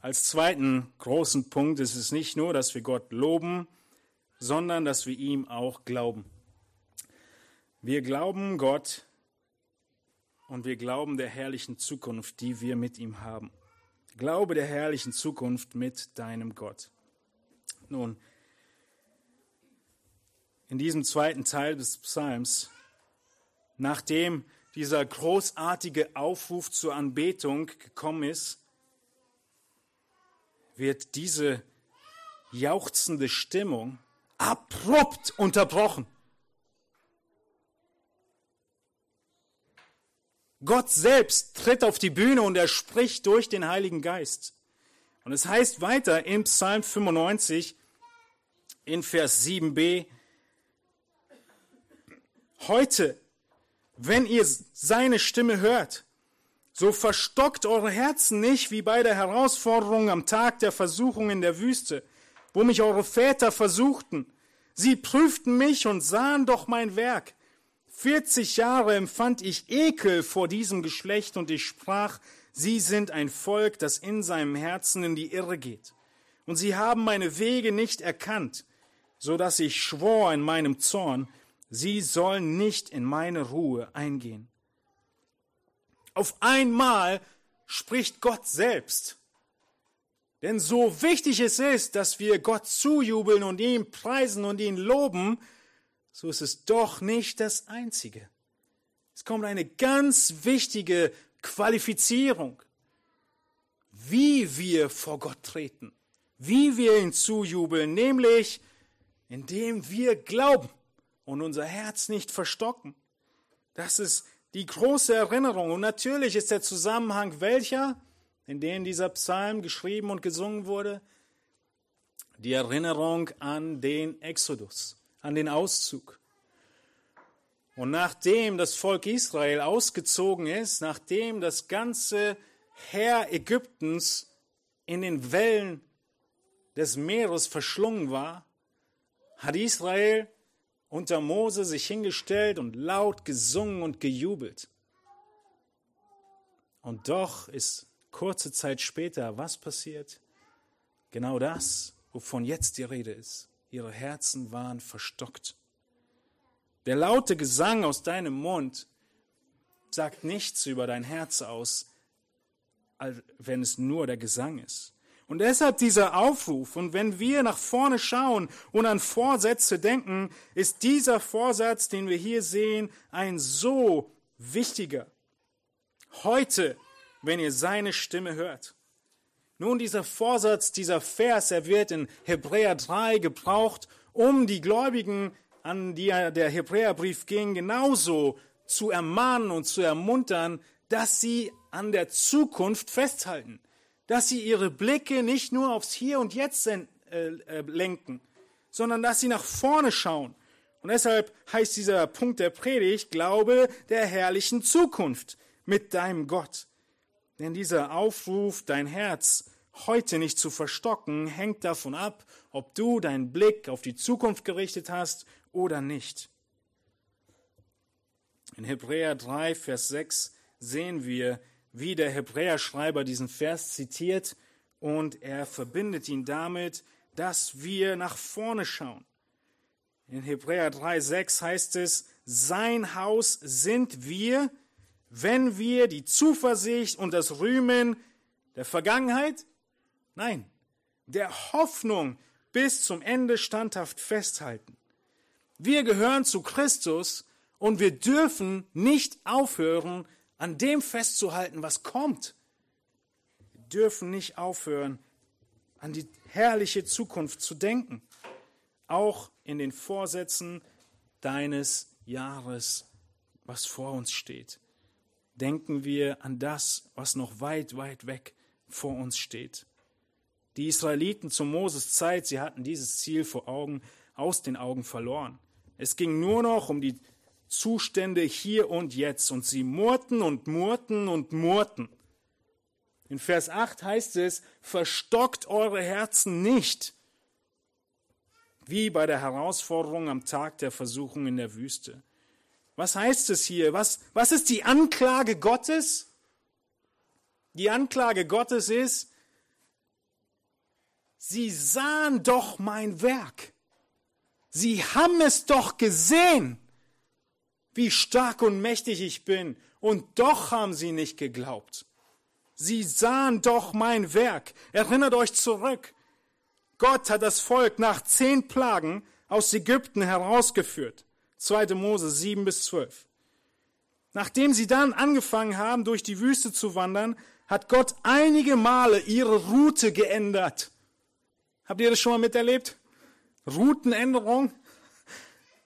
S1: Als zweiten großen Punkt ist es nicht nur, dass wir Gott loben, sondern dass wir ihm auch glauben. Wir glauben Gott und wir glauben der herrlichen Zukunft, die wir mit ihm haben. Glaube der herrlichen Zukunft mit deinem Gott. Nun, in diesem zweiten Teil des Psalms, nachdem dieser großartige Aufruf zur Anbetung gekommen ist, wird diese jauchzende Stimmung abrupt unterbrochen. Gott selbst tritt auf die Bühne und er spricht durch den Heiligen Geist. Und es heißt weiter im Psalm 95 in Vers 7b, heute, wenn ihr seine Stimme hört, so verstockt eure Herzen nicht wie bei der Herausforderung am Tag der Versuchung in der Wüste, wo mich eure Väter versuchten. Sie prüften mich und sahen doch mein Werk. Vierzig Jahre empfand ich Ekel vor diesem Geschlecht und ich sprach, sie sind ein Volk, das in seinem Herzen in die Irre geht. Und sie haben meine Wege nicht erkannt, so dass ich schwor in meinem Zorn, sie sollen nicht in meine Ruhe eingehen. Auf einmal spricht Gott selbst. Denn so wichtig es ist, dass wir Gott zujubeln und ihn preisen und ihn loben, so ist es doch nicht das Einzige. Es kommt eine ganz wichtige Qualifizierung, wie wir vor Gott treten, wie wir ihn zujubeln, nämlich indem wir glauben und unser Herz nicht verstocken. Das ist die große Erinnerung. Und natürlich ist der Zusammenhang welcher, in dem dieser Psalm geschrieben und gesungen wurde? Die Erinnerung an den Exodus, an den Auszug. Und nachdem das Volk Israel ausgezogen ist, nachdem das ganze Heer Ägyptens in den Wellen des Meeres verschlungen war, hat Israel unter Mose sich hingestellt und laut gesungen und gejubelt. Und doch ist kurze Zeit später was passiert? Genau das, wovon jetzt die Rede ist. Ihre Herzen waren verstockt. Der laute Gesang aus deinem Mund sagt nichts über dein Herz aus, wenn es nur der Gesang ist. Und deshalb dieser Aufruf. Und wenn wir nach vorne schauen und an Vorsätze denken, ist dieser Vorsatz, den wir hier sehen, ein so wichtiger. Heute, wenn ihr seine Stimme hört. Nun, dieser Vorsatz, dieser Vers, er wird in Hebräer 3 gebraucht, um die Gläubigen, an die der Hebräerbrief ging, genauso zu ermahnen und zu ermuntern, dass sie an der Zukunft festhalten dass sie ihre Blicke nicht nur aufs Hier und Jetzt äh, äh, lenken, sondern dass sie nach vorne schauen. Und deshalb heißt dieser Punkt der Predigt Glaube der herrlichen Zukunft mit deinem Gott. Denn dieser Aufruf, dein Herz heute nicht zu verstocken, hängt davon ab, ob du deinen Blick auf die Zukunft gerichtet hast oder nicht. In Hebräer 3, Vers 6 sehen wir, wie der Hebräerschreiber diesen Vers zitiert und er verbindet ihn damit, dass wir nach vorne schauen. In Hebräer 3,6 heißt es, sein Haus sind wir, wenn wir die Zuversicht und das Rühmen der Vergangenheit, nein, der Hoffnung bis zum Ende standhaft festhalten. Wir gehören zu Christus und wir dürfen nicht aufhören, an dem festzuhalten, was kommt. Wir dürfen nicht aufhören, an die herrliche Zukunft zu denken, auch in den Vorsätzen deines Jahres, was vor uns steht. Denken wir an das, was noch weit, weit weg vor uns steht. Die Israeliten zu Moses Zeit, sie hatten dieses Ziel vor Augen, aus den Augen verloren. Es ging nur noch um die Zustände hier und jetzt. Und sie murrten und murrten und murrten. In Vers 8 heißt es, verstockt eure Herzen nicht, wie bei der Herausforderung am Tag der Versuchung in der Wüste. Was heißt es hier? Was, was ist die Anklage Gottes? Die Anklage Gottes ist, sie sahen doch mein Werk. Sie haben es doch gesehen wie stark und mächtig ich bin, und doch haben sie nicht geglaubt. Sie sahen doch mein Werk. Erinnert euch zurück. Gott hat das Volk nach zehn Plagen aus Ägypten herausgeführt. 2. Mose 7 bis 12. Nachdem sie dann angefangen haben, durch die Wüste zu wandern, hat Gott einige Male ihre Route geändert. Habt ihr das schon mal miterlebt? Routenänderung?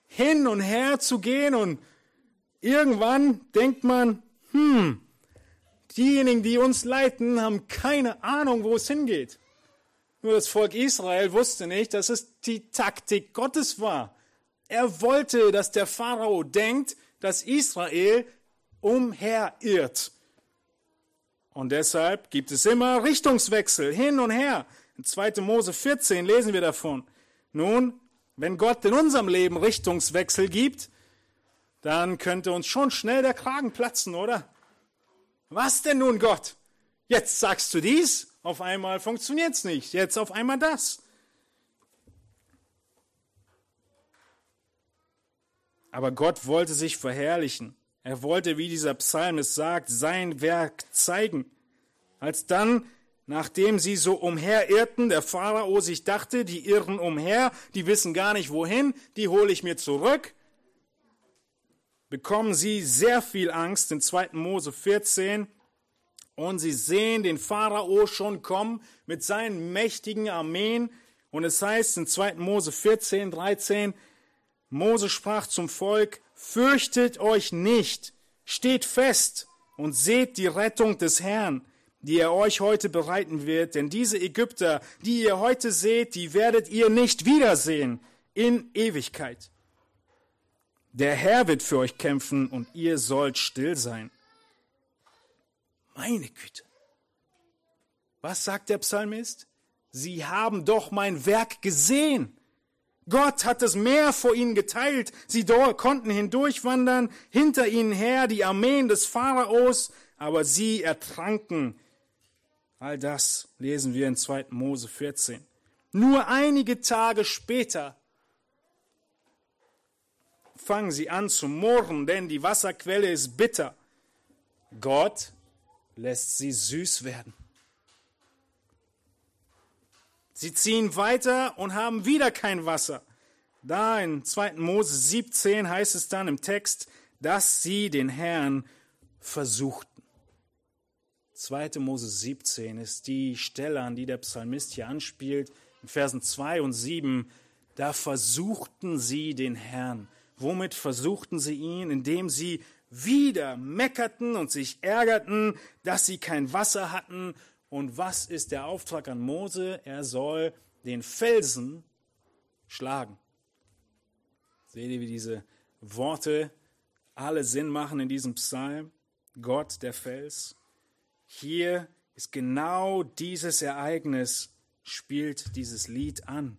S1: Hin und her zu gehen und Irgendwann denkt man, hm, diejenigen, die uns leiten, haben keine Ahnung, wo es hingeht. Nur das Volk Israel wusste nicht, dass es die Taktik Gottes war. Er wollte, dass der Pharao denkt, dass Israel umherirrt. Und deshalb gibt es immer Richtungswechsel hin und her. In 2. Mose 14 lesen wir davon. Nun, wenn Gott in unserem Leben Richtungswechsel gibt, dann könnte uns schon schnell der Kragen platzen, oder? Was denn nun, Gott? Jetzt sagst du dies, auf einmal funktioniert's nicht, jetzt auf einmal das. Aber Gott wollte sich verherrlichen. Er wollte, wie dieser Psalm es sagt, sein Werk zeigen. Als dann, nachdem sie so umherirrten, der Pharao sich dachte, die irren umher, die wissen gar nicht wohin, die hole ich mir zurück, bekommen sie sehr viel Angst in 2. Mose 14 und sie sehen den Pharao schon kommen mit seinen mächtigen Armeen und es heißt in 2. Mose 14, 13, Mose sprach zum Volk, fürchtet euch nicht, steht fest und seht die Rettung des Herrn, die er euch heute bereiten wird, denn diese Ägypter, die ihr heute seht, die werdet ihr nicht wiedersehen in Ewigkeit. Der Herr wird für euch kämpfen und ihr sollt still sein. Meine Güte. Was sagt der Psalmist? Sie haben doch mein Werk gesehen. Gott hat das Meer vor ihnen geteilt. Sie konnten hindurchwandern, hinter ihnen her die Armeen des Pharaos, aber sie ertranken. All das lesen wir in 2. Mose 14. Nur einige Tage später fangen sie an zu murren, denn die Wasserquelle ist bitter. Gott lässt sie süß werden. Sie ziehen weiter und haben wieder kein Wasser. Da in 2. Mose 17 heißt es dann im Text, dass sie den Herrn versuchten. 2. Mose 17 ist die Stelle, an die der Psalmist hier anspielt. In Versen 2 und 7, da versuchten sie den Herrn. Womit versuchten sie ihn? Indem sie wieder meckerten und sich ärgerten, dass sie kein Wasser hatten. Und was ist der Auftrag an Mose? Er soll den Felsen schlagen. Seht ihr, wie diese Worte alle Sinn machen in diesem Psalm? Gott, der Fels. Hier ist genau dieses Ereignis, spielt dieses Lied an.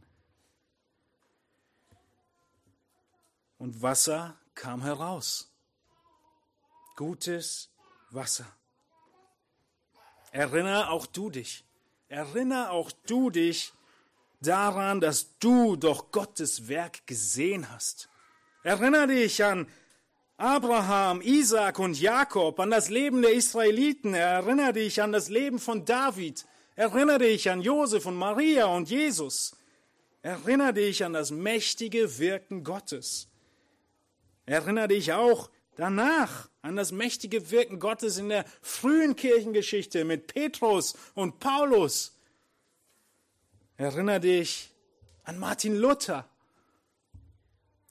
S1: Und Wasser kam heraus. Gutes Wasser. Erinnere auch du dich. Erinnere auch du dich daran, dass du doch Gottes Werk gesehen hast. Erinnere dich an Abraham, Isaac und Jakob, an das Leben der Israeliten. Erinnere dich an das Leben von David. Erinnere dich an Josef und Maria und Jesus. Erinnere dich an das mächtige Wirken Gottes. Erinnere dich auch danach an das mächtige Wirken Gottes in der frühen Kirchengeschichte mit Petrus und Paulus. Erinner dich an Martin Luther.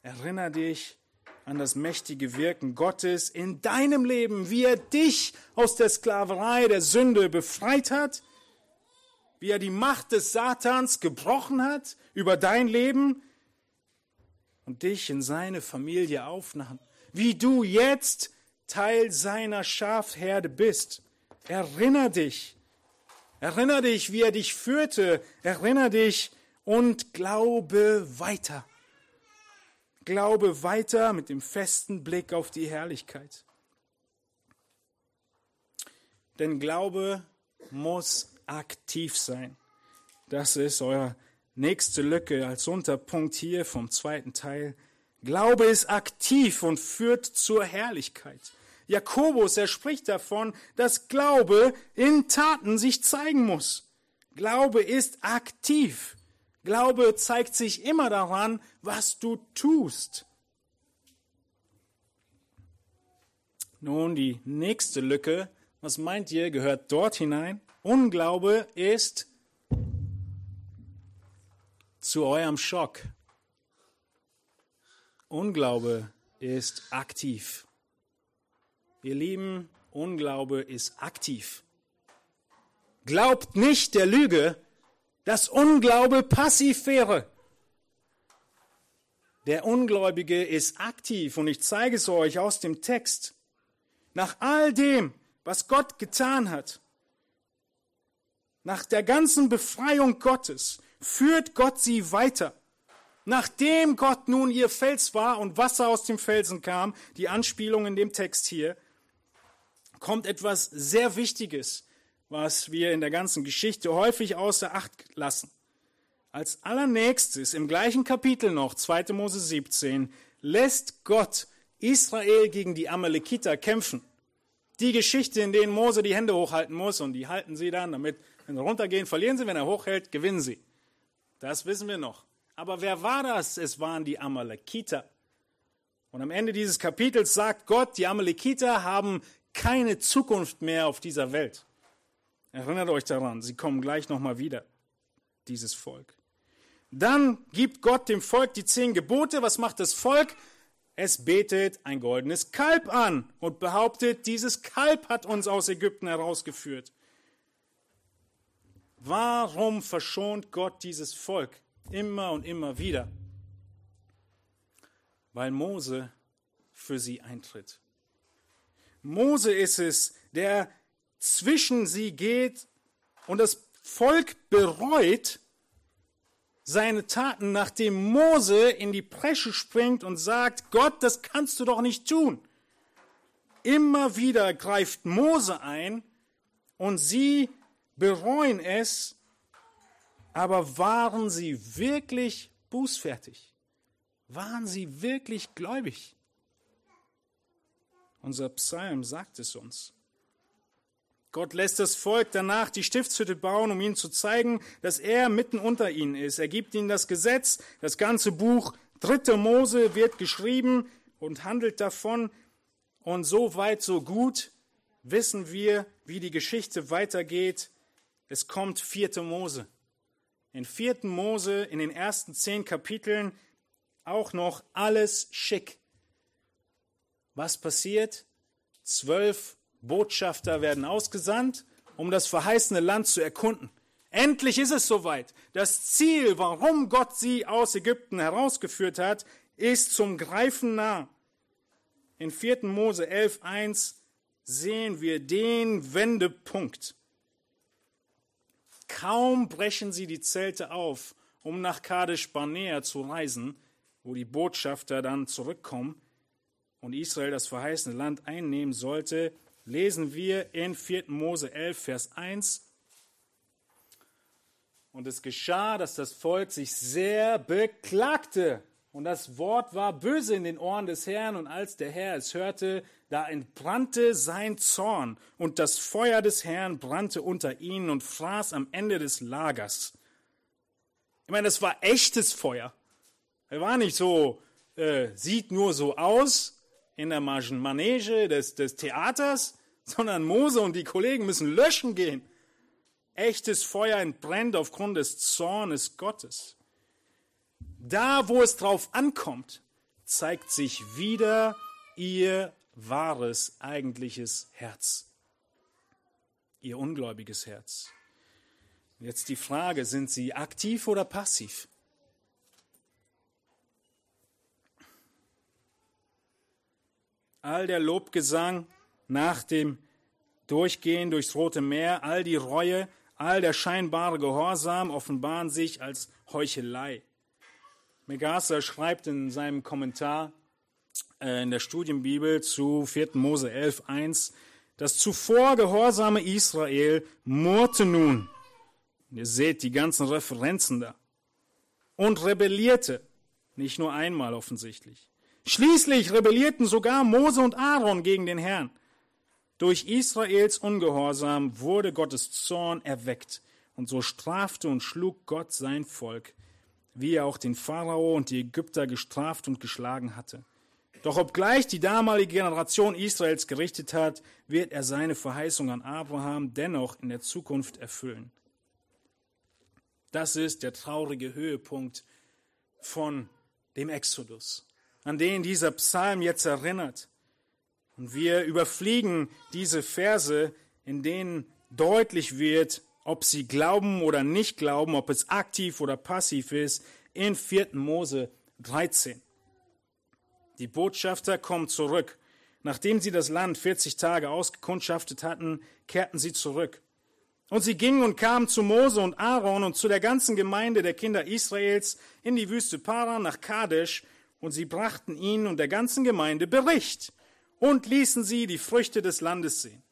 S1: Erinner dich an das mächtige Wirken Gottes in deinem Leben, wie er dich aus der Sklaverei der Sünde befreit hat, wie er die Macht des Satans gebrochen hat über dein Leben und dich in seine Familie aufnahm, wie du jetzt Teil seiner Schafherde bist. Erinner dich Erinner dich, wie er dich führte. Erinner dich und glaube weiter. Glaube weiter mit dem festen Blick auf die Herrlichkeit. Denn Glaube muss aktiv sein. Das ist eure nächste Lücke als Unterpunkt hier vom zweiten Teil. Glaube ist aktiv und führt zur Herrlichkeit. Jakobus, er spricht davon, dass Glaube in Taten sich zeigen muss. Glaube ist aktiv. Glaube zeigt sich immer daran, was du tust. Nun, die nächste Lücke, was meint ihr, gehört dort hinein? Unglaube ist zu eurem Schock. Unglaube ist aktiv. Ihr Lieben, Unglaube ist aktiv. Glaubt nicht der Lüge, dass Unglaube passiv wäre. Der Ungläubige ist aktiv und ich zeige es euch aus dem Text. Nach all dem, was Gott getan hat, nach der ganzen Befreiung Gottes, führt Gott sie weiter. Nachdem Gott nun ihr Fels war und Wasser aus dem Felsen kam, die Anspielung in dem Text hier, kommt etwas sehr Wichtiges, was wir in der ganzen Geschichte häufig außer Acht lassen. Als allernächstes im gleichen Kapitel noch, 2. Mose 17, lässt Gott Israel gegen die Amalekiter kämpfen. Die Geschichte, in denen Mose die Hände hochhalten muss und die halten sie dann, damit, wenn sie runtergehen, verlieren sie, wenn er hochhält, gewinnen sie. Das wissen wir noch. Aber wer war das? Es waren die Amalekiter. Und am Ende dieses Kapitels sagt Gott, die Amalekiter haben keine Zukunft mehr auf dieser Welt. Erinnert euch daran, sie kommen gleich nochmal wieder, dieses Volk. Dann gibt Gott dem Volk die zehn Gebote. Was macht das Volk? Es betet ein goldenes Kalb an und behauptet, dieses Kalb hat uns aus Ägypten herausgeführt. Warum verschont Gott dieses Volk immer und immer wieder? Weil Mose für sie eintritt. Mose ist es, der zwischen sie geht und das Volk bereut seine Taten, nachdem Mose in die Presche springt und sagt, Gott, das kannst du doch nicht tun. Immer wieder greift Mose ein und sie bereuen es, aber waren sie wirklich bußfertig? Waren sie wirklich gläubig? Unser Psalm sagt es uns. Gott lässt das Volk danach die Stiftshütte bauen, um ihnen zu zeigen, dass er mitten unter ihnen ist. Er gibt ihnen das Gesetz, das ganze Buch, dritte Mose wird geschrieben und handelt davon. Und so weit, so gut wissen wir, wie die Geschichte weitergeht. Es kommt vierte Mose. In vierten Mose, in den ersten zehn Kapiteln, auch noch alles schick. Was passiert? Zwölf Botschafter werden ausgesandt, um das verheißene Land zu erkunden. Endlich ist es soweit. Das Ziel, warum Gott sie aus Ägypten herausgeführt hat, ist zum Greifen nah. In 4. Mose 11.1 sehen wir den Wendepunkt. Kaum brechen sie die Zelte auf, um nach Kadesh Barnea zu reisen, wo die Botschafter dann zurückkommen und Israel das verheißene Land einnehmen sollte, lesen wir in 4. Mose 11, Vers 1. Und es geschah, dass das Volk sich sehr beklagte. Und das Wort war böse in den Ohren des Herrn. Und als der Herr es hörte, da entbrannte sein Zorn. Und das Feuer des Herrn brannte unter ihnen und fraß am Ende des Lagers. Ich meine, das war echtes Feuer. Er war nicht so, äh, sieht nur so aus, in der Manege des, des Theaters, sondern Mose und die Kollegen müssen löschen gehen. Echtes Feuer entbrennt aufgrund des Zornes Gottes. Da, wo es drauf ankommt, zeigt sich wieder ihr wahres, eigentliches Herz. Ihr ungläubiges Herz. Jetzt die Frage, sind sie aktiv oder passiv? all der Lobgesang nach dem Durchgehen durchs Rote Meer, all die Reue, all der scheinbare Gehorsam offenbaren sich als Heuchelei. Megasser schreibt in seinem Kommentar äh, in der Studienbibel zu 4. Mose 11, 1, das zuvor gehorsame Israel murrte nun, ihr seht die ganzen Referenzen da, und rebellierte, nicht nur einmal offensichtlich. Schließlich rebellierten sogar Mose und Aaron gegen den Herrn. Durch Israels Ungehorsam wurde Gottes Zorn erweckt, und so strafte und schlug Gott sein Volk, wie er auch den Pharao und die Ägypter gestraft und geschlagen hatte. Doch obgleich die damalige Generation Israels gerichtet hat, wird er seine Verheißung an Abraham dennoch in der Zukunft erfüllen. Das ist der traurige Höhepunkt von dem Exodus an den dieser Psalm jetzt erinnert. Und wir überfliegen diese Verse, in denen deutlich wird, ob sie glauben oder nicht glauben, ob es aktiv oder passiv ist, in 4. Mose 13. Die Botschafter kommen zurück. Nachdem sie das Land 40 Tage ausgekundschaftet hatten, kehrten sie zurück. Und sie gingen und kamen zu Mose und Aaron und zu der ganzen Gemeinde der Kinder Israels in die Wüste Paran nach Kadesh und sie brachten ihnen und der ganzen Gemeinde Bericht und ließen sie die Früchte des Landes sehen.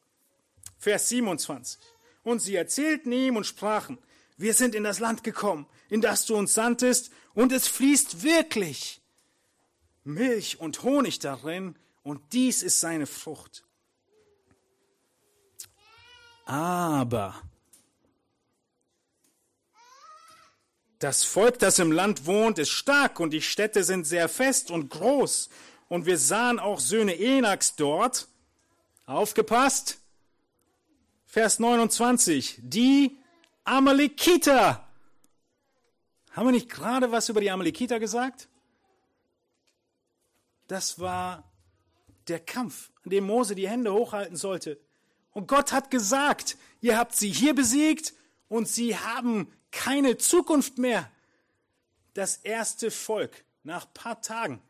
S1: Vers 27. Und sie erzählten ihm und sprachen, wir sind in das Land gekommen, in das du uns sandtest, und es fließt wirklich Milch und Honig darin, und dies ist seine Frucht. Aber Das Volk, das im Land wohnt, ist stark und die Städte sind sehr fest und groß. Und wir sahen auch Söhne Enaks dort. Aufgepasst. Vers 29. Die Amalekiter. Haben wir nicht gerade was über die Amalekiter gesagt? Das war der Kampf, an dem Mose die Hände hochhalten sollte. Und Gott hat gesagt, ihr habt sie hier besiegt und sie haben keine Zukunft mehr. Das erste Volk nach paar Tagen,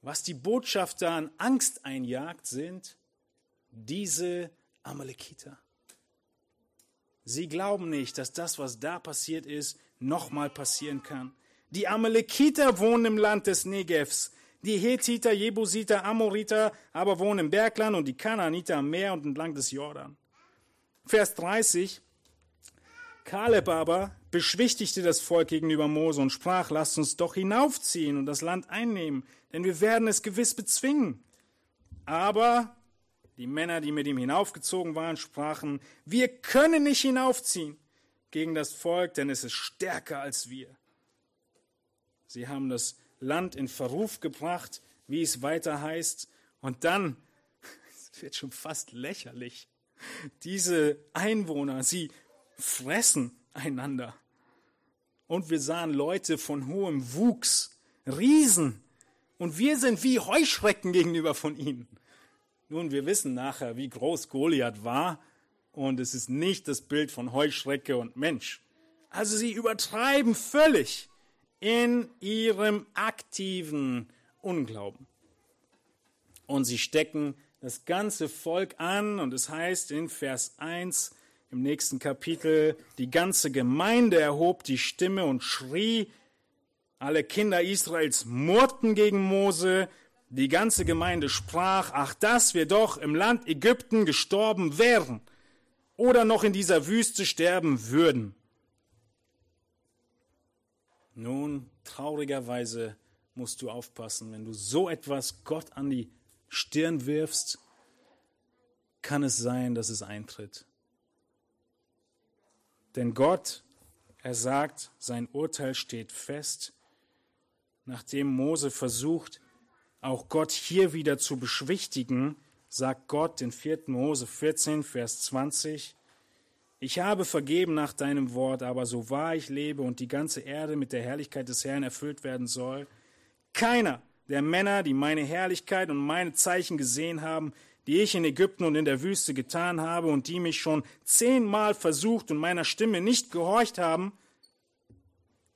S1: was die Botschafter an Angst einjagt, sind diese Amalekiter. Sie glauben nicht, dass das, was da passiert ist, nochmal passieren kann. Die Amalekiter wohnen im Land des Negevs. Die Hethiter, Jebusiter, Amoriter aber wohnen im Bergland und die Kanaaniter am Meer und entlang des Jordan. Vers 30. Kaleb aber beschwichtigte das Volk gegenüber Mose und sprach, lasst uns doch hinaufziehen und das Land einnehmen, denn wir werden es gewiss bezwingen. Aber die Männer, die mit ihm hinaufgezogen waren, sprachen, wir können nicht hinaufziehen gegen das Volk, denn es ist stärker als wir. Sie haben das Land in Verruf gebracht, wie es weiter heißt, und dann, es wird schon fast lächerlich, diese Einwohner, sie fressen einander. Und wir sahen Leute von hohem Wuchs, Riesen, und wir sind wie Heuschrecken gegenüber von ihnen. Nun, wir wissen nachher, wie groß Goliath war, und es ist nicht das Bild von Heuschrecke und Mensch. Also sie übertreiben völlig in ihrem aktiven Unglauben. Und sie stecken das ganze Volk an und es heißt in Vers 1 im nächsten Kapitel, die ganze Gemeinde erhob die Stimme und schrie, alle Kinder Israels murrten gegen Mose, die ganze Gemeinde sprach, ach, dass wir doch im Land Ägypten gestorben wären oder noch in dieser Wüste sterben würden. Nun, traurigerweise musst du aufpassen, wenn du so etwas Gott an die Stirn wirfst, kann es sein, dass es eintritt. Denn Gott, er sagt, sein Urteil steht fest, nachdem Mose versucht, auch Gott hier wieder zu beschwichtigen, sagt Gott in 4. Mose 14, Vers 20, ich habe vergeben nach deinem Wort, aber so wahr ich lebe und die ganze Erde mit der Herrlichkeit des Herrn erfüllt werden soll, keiner der Männer, die meine Herrlichkeit und meine Zeichen gesehen haben, die ich in Ägypten und in der Wüste getan habe und die mich schon zehnmal versucht und meiner Stimme nicht gehorcht haben,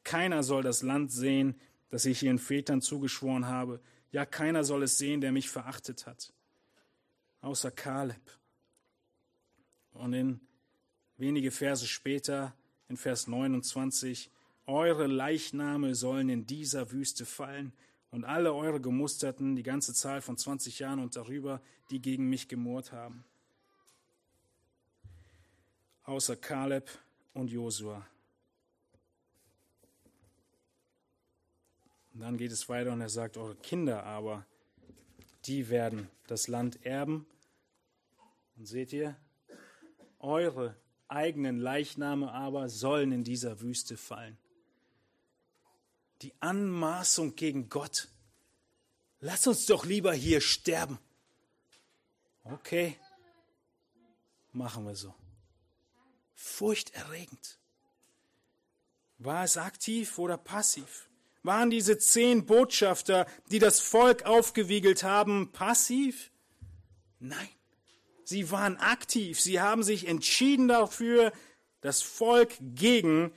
S1: keiner soll das Land sehen, das ich ihren Vätern zugeschworen habe. Ja, keiner soll es sehen, der mich verachtet hat, außer Kaleb. Und in wenige Verse später, in Vers 29, eure Leichname sollen in dieser Wüste fallen und alle eure Gemusterten, die ganze Zahl von 20 Jahren und darüber, die gegen mich gemurrt haben. Außer Kaleb und Josua. Und dann geht es weiter und er sagt, eure Kinder aber, die werden das Land erben. Und seht ihr, eure eigenen Leichname aber sollen in dieser Wüste fallen die Anmaßung gegen Gott. Lass uns doch lieber hier sterben. Okay, machen wir so. Furchterregend. War es aktiv oder passiv? Waren diese zehn Botschafter, die das Volk aufgewiegelt haben, passiv? Nein, sie waren aktiv. Sie haben sich entschieden dafür, das Volk gegen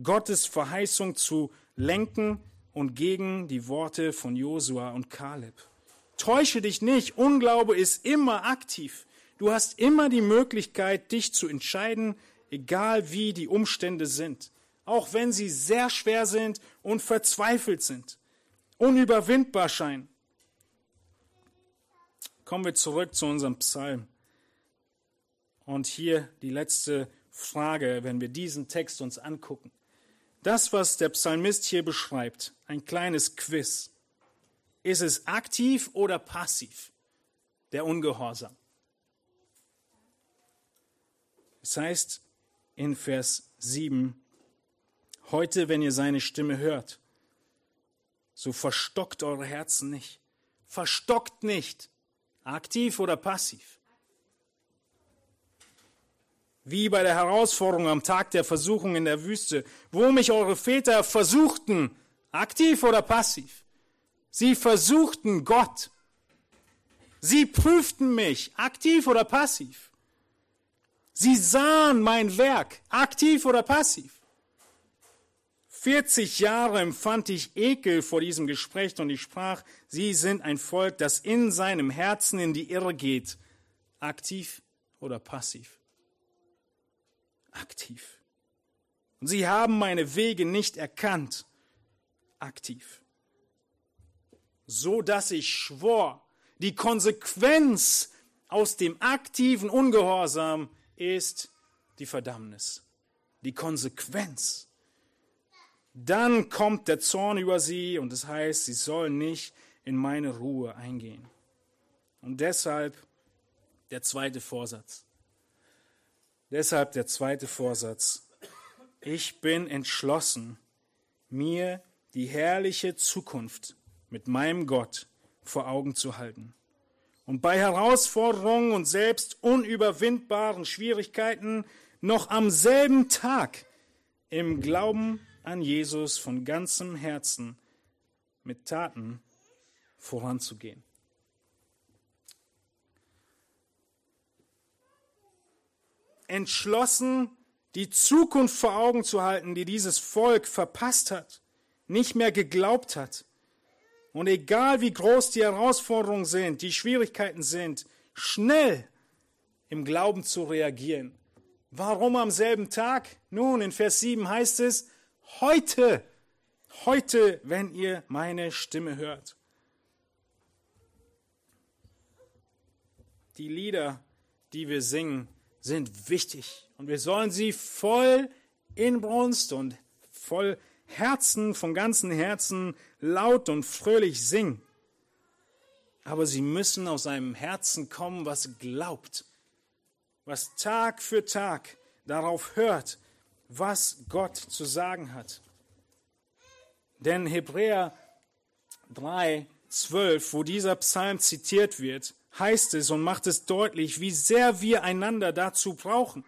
S1: Gottes Verheißung zu lenken und gegen die Worte von Josua und Kaleb. Täusche dich nicht, Unglaube ist immer aktiv. Du hast immer die Möglichkeit, dich zu entscheiden, egal wie die Umstände sind, auch wenn sie sehr schwer sind und verzweifelt sind, unüberwindbar scheinen. Kommen wir zurück zu unserem Psalm. Und hier die letzte Frage, wenn wir diesen Text uns angucken. Das, was der Psalmist hier beschreibt, ein kleines Quiz. Ist es aktiv oder passiv, der Ungehorsam? Es heißt in Vers 7, heute, wenn ihr seine Stimme hört, so verstockt eure Herzen nicht. Verstockt nicht. Aktiv oder passiv wie bei der Herausforderung am Tag der Versuchung in der Wüste, wo mich eure Väter versuchten, aktiv oder passiv. Sie versuchten Gott. Sie prüften mich, aktiv oder passiv. Sie sahen mein Werk, aktiv oder passiv. 40 Jahre empfand ich Ekel vor diesem Gespräch und ich sprach, Sie sind ein Volk, das in seinem Herzen in die Irre geht, aktiv oder passiv aktiv. Und sie haben meine Wege nicht erkannt, aktiv. So dass ich schwor, die Konsequenz aus dem aktiven Ungehorsam ist die Verdammnis. Die Konsequenz. Dann kommt der Zorn über sie und es das heißt, sie sollen nicht in meine Ruhe eingehen. Und deshalb Der zweite Vorsatz. Deshalb der zweite Vorsatz. Ich bin entschlossen, mir die herrliche Zukunft mit meinem Gott vor Augen zu halten. Und bei Herausforderungen und selbst unüberwindbaren Schwierigkeiten noch am selben Tag im Glauben an Jesus von ganzem Herzen mit Taten voranzugehen. Entschlossen, die Zukunft vor Augen zu halten, die dieses Volk verpasst hat, nicht mehr geglaubt hat. Und egal wie groß die Herausforderungen sind, die Schwierigkeiten sind, schnell im Glauben zu reagieren. Warum am selben Tag? Nun, in Vers 7 heißt es, heute, heute, wenn ihr meine Stimme hört. Die Lieder, die wir singen, sind wichtig und wir sollen sie voll Inbrunst und voll Herzen, von ganzem Herzen laut und fröhlich singen. Aber sie müssen aus einem Herzen kommen, was glaubt, was Tag für Tag darauf hört, was Gott zu sagen hat. Denn Hebräer 3, 12, wo dieser Psalm zitiert wird, heißt es und macht es deutlich, wie sehr wir einander dazu brauchen.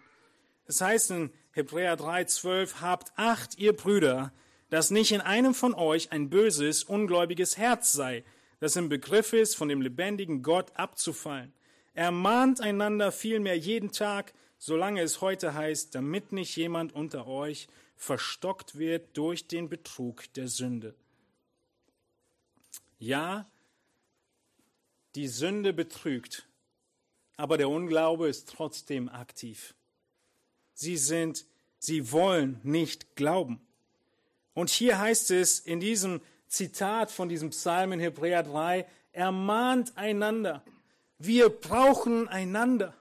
S1: Es heißt in Hebräer 3, 12, habt Acht, ihr Brüder, dass nicht in einem von euch ein böses, ungläubiges Herz sei, das im Begriff ist, von dem lebendigen Gott abzufallen. Ermahnt einander vielmehr jeden Tag, solange es heute heißt, damit nicht jemand unter euch verstockt wird durch den Betrug der Sünde. Ja, die Sünde betrügt, aber der Unglaube ist trotzdem aktiv. Sie sind, sie wollen nicht glauben. Und hier heißt es in diesem Zitat von diesem Psalm in Hebräer 3, ermahnt einander. Wir brauchen einander.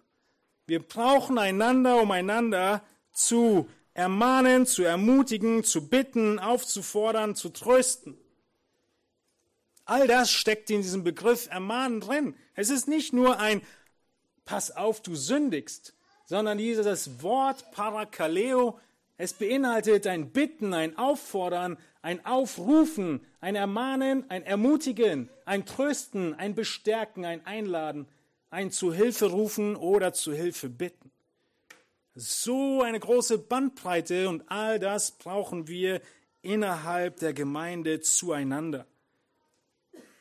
S1: Wir brauchen einander, um einander zu ermahnen, zu ermutigen, zu bitten, aufzufordern, zu trösten. All das steckt in diesem Begriff ermahnen drin. Es ist nicht nur ein Pass auf, du sündigst, sondern dieses Wort Parakaleo, es beinhaltet ein Bitten, ein Auffordern, ein Aufrufen, ein Ermahnen, ein Ermutigen, ein Trösten, ein Bestärken, ein Einladen, ein zu Hilfe rufen oder zu Hilfe bitten. So eine große Bandbreite und all das brauchen wir innerhalb der Gemeinde zueinander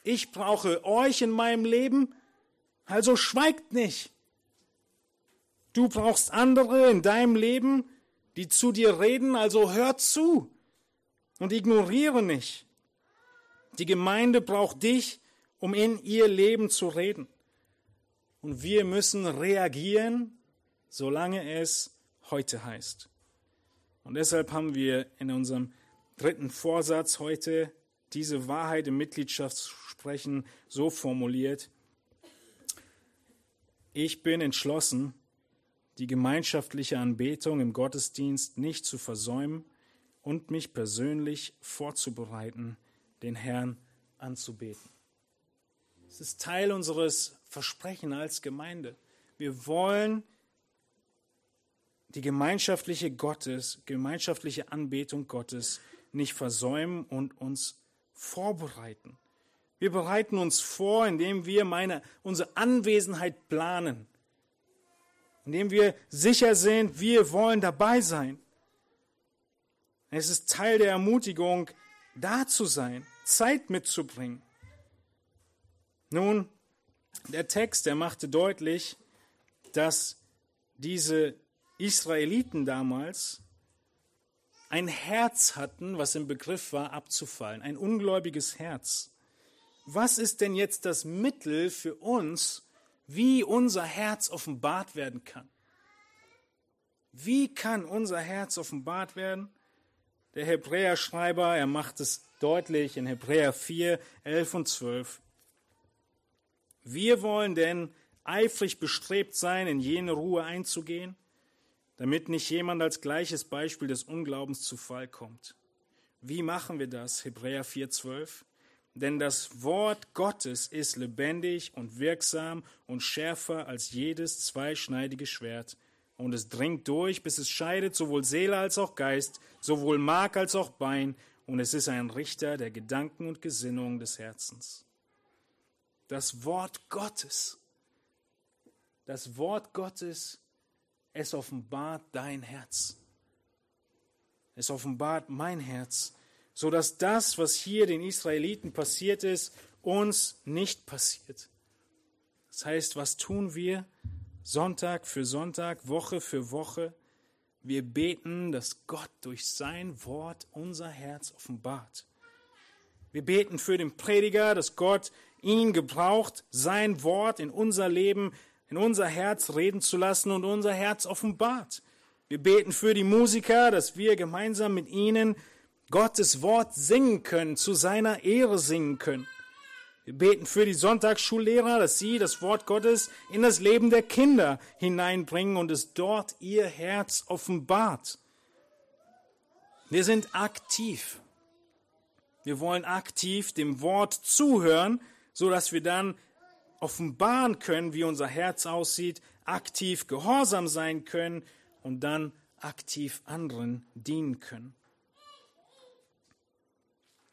S1: ich brauche euch in meinem Leben, also schweigt nicht. Du brauchst andere in deinem Leben, die zu dir reden, also hör zu und ignoriere nicht. Die Gemeinde braucht dich, um in ihr Leben zu reden. Und wir müssen reagieren, solange es heute heißt. Und deshalb haben wir in unserem dritten Vorsatz heute diese Wahrheit im Mitgliedschaftssprechen so formuliert, ich bin entschlossen, die gemeinschaftliche Anbetung im Gottesdienst nicht zu versäumen und mich persönlich vorzubereiten, den Herrn anzubeten. Es ist Teil unseres Versprechen als Gemeinde. Wir wollen die gemeinschaftliche Gottes, gemeinschaftliche Anbetung Gottes nicht versäumen und uns vorbereiten. Wir bereiten uns vor, indem wir meine, unsere Anwesenheit planen, indem wir sicher sind, wir wollen dabei sein. Es ist Teil der Ermutigung, da zu sein, Zeit mitzubringen. Nun, der Text, der machte deutlich, dass diese Israeliten damals ein Herz hatten, was im Begriff war, abzufallen, ein ungläubiges Herz. Was ist denn jetzt das Mittel für uns, wie unser Herz offenbart werden kann? Wie kann unser Herz offenbart werden? Der Hebräer-Schreiber, er macht es deutlich in Hebräer 4, 11 und 12. Wir wollen denn eifrig bestrebt sein, in jene Ruhe einzugehen, damit nicht jemand als gleiches Beispiel des Unglaubens zu Fall kommt. Wie machen wir das? Hebräer 4,12. denn das Wort Gottes ist lebendig und wirksam und schärfer als jedes zweischneidige Schwert. Und es dringt durch, bis es scheidet sowohl Seele als auch Geist, sowohl Mark als auch Bein, und es ist ein Richter der Gedanken und Gesinnungen des Herzens. Das Wort Gottes, das Wort Gottes, es offenbart dein Herz. Es offenbart mein Herz so dass das, was hier den Israeliten passiert ist, uns nicht passiert. Das heißt, was tun wir Sonntag für Sonntag, Woche für Woche? Wir beten, dass Gott durch sein Wort unser Herz offenbart. Wir beten für den Prediger, dass Gott ihn gebraucht, sein Wort in unser Leben, in unser Herz reden zu lassen und unser Herz offenbart. Wir beten für die Musiker, dass wir gemeinsam mit ihnen Gottes Wort singen können, zu seiner Ehre singen können. Wir beten für die Sonntagsschullehrer, dass sie das Wort Gottes in das Leben der Kinder hineinbringen und es dort ihr Herz offenbart. Wir sind aktiv. Wir wollen aktiv dem Wort zuhören, so dass wir dann offenbaren können, wie unser Herz aussieht, aktiv gehorsam sein können und dann aktiv anderen dienen können.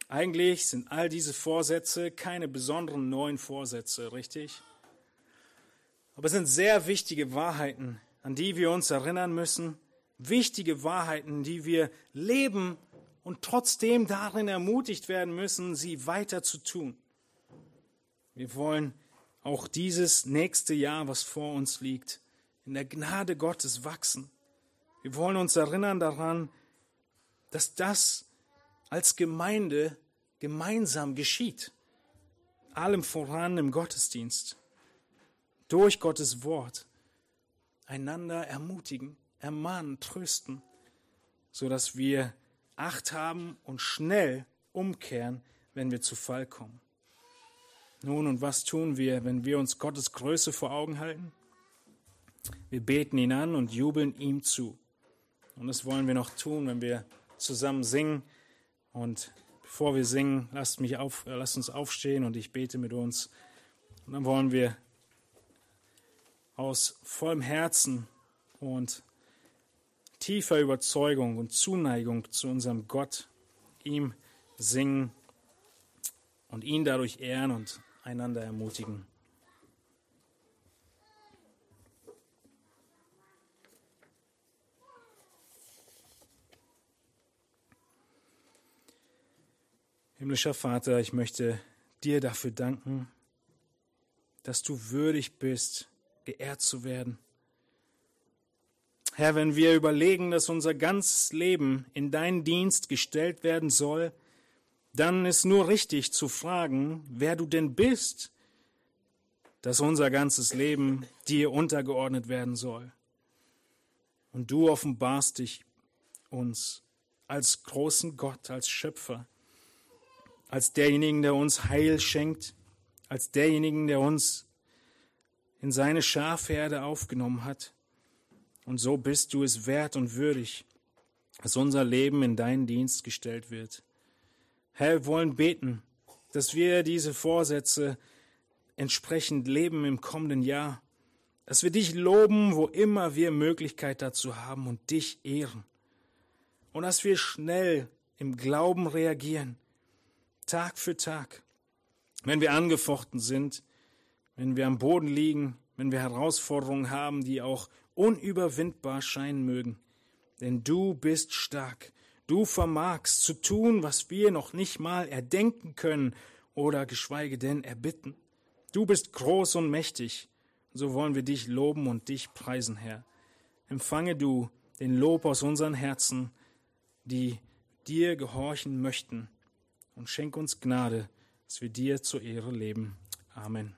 S1: Eigentlich sind all diese Vorsätze keine besonderen neuen Vorsätze, richtig? Aber es sind sehr wichtige Wahrheiten, an die wir uns erinnern müssen, wichtige Wahrheiten, die wir leben und trotzdem darin ermutigt werden müssen, sie weiter zu tun. Wir wollen auch dieses nächste Jahr, was vor uns liegt, in der Gnade Gottes wachsen. Wir wollen uns erinnern daran, dass das als Gemeinde gemeinsam geschieht. Allem voran im Gottesdienst. Durch Gottes Wort. Einander ermutigen, ermahnen, trösten, sodass wir Acht haben und schnell umkehren, wenn wir zu Fall kommen. Nun, und was tun wir, wenn wir uns Gottes Größe vor Augen halten? Wir beten ihn an und jubeln ihm zu. Und das wollen wir noch tun, wenn wir zusammen singen. Und bevor wir singen, lasst, mich auf, äh, lasst uns aufstehen und ich bete mit uns. Und dann wollen wir aus vollem Herzen und tiefer Überzeugung und Zuneigung zu unserem Gott ihm singen und ihn dadurch ehren und einander ermutigen. Himmlischer Vater, ich möchte dir dafür danken, dass du würdig bist, geehrt zu werden. Herr, wenn wir überlegen, dass unser ganzes Leben in deinen Dienst gestellt werden soll, dann ist nur richtig zu fragen, wer du denn bist, dass unser ganzes Leben dir untergeordnet werden soll. Und du offenbarst dich uns als großen Gott, als Schöpfer, als derjenigen, der uns Heil schenkt, als derjenigen, der uns in seine Schafherde aufgenommen hat. Und so bist du es wert und würdig, dass unser Leben in deinen Dienst gestellt wird. Herr, wir wollen beten, dass wir diese Vorsätze entsprechend leben im kommenden Jahr, dass wir dich loben, wo immer wir Möglichkeit dazu haben und dich ehren. Und dass wir schnell im Glauben reagieren, Tag für Tag. Wenn wir angefochten sind, wenn wir am Boden liegen, wenn wir Herausforderungen haben, die auch unüberwindbar scheinen mögen. Denn du bist stark. Du vermagst zu tun, was wir noch nicht mal erdenken können oder geschweige denn erbitten. Du bist groß und mächtig. So wollen wir dich loben und dich preisen, Herr. Empfange du den Lob aus unseren Herzen, die dir gehorchen möchten und schenk uns Gnade, dass wir dir zur Ehre leben. Amen.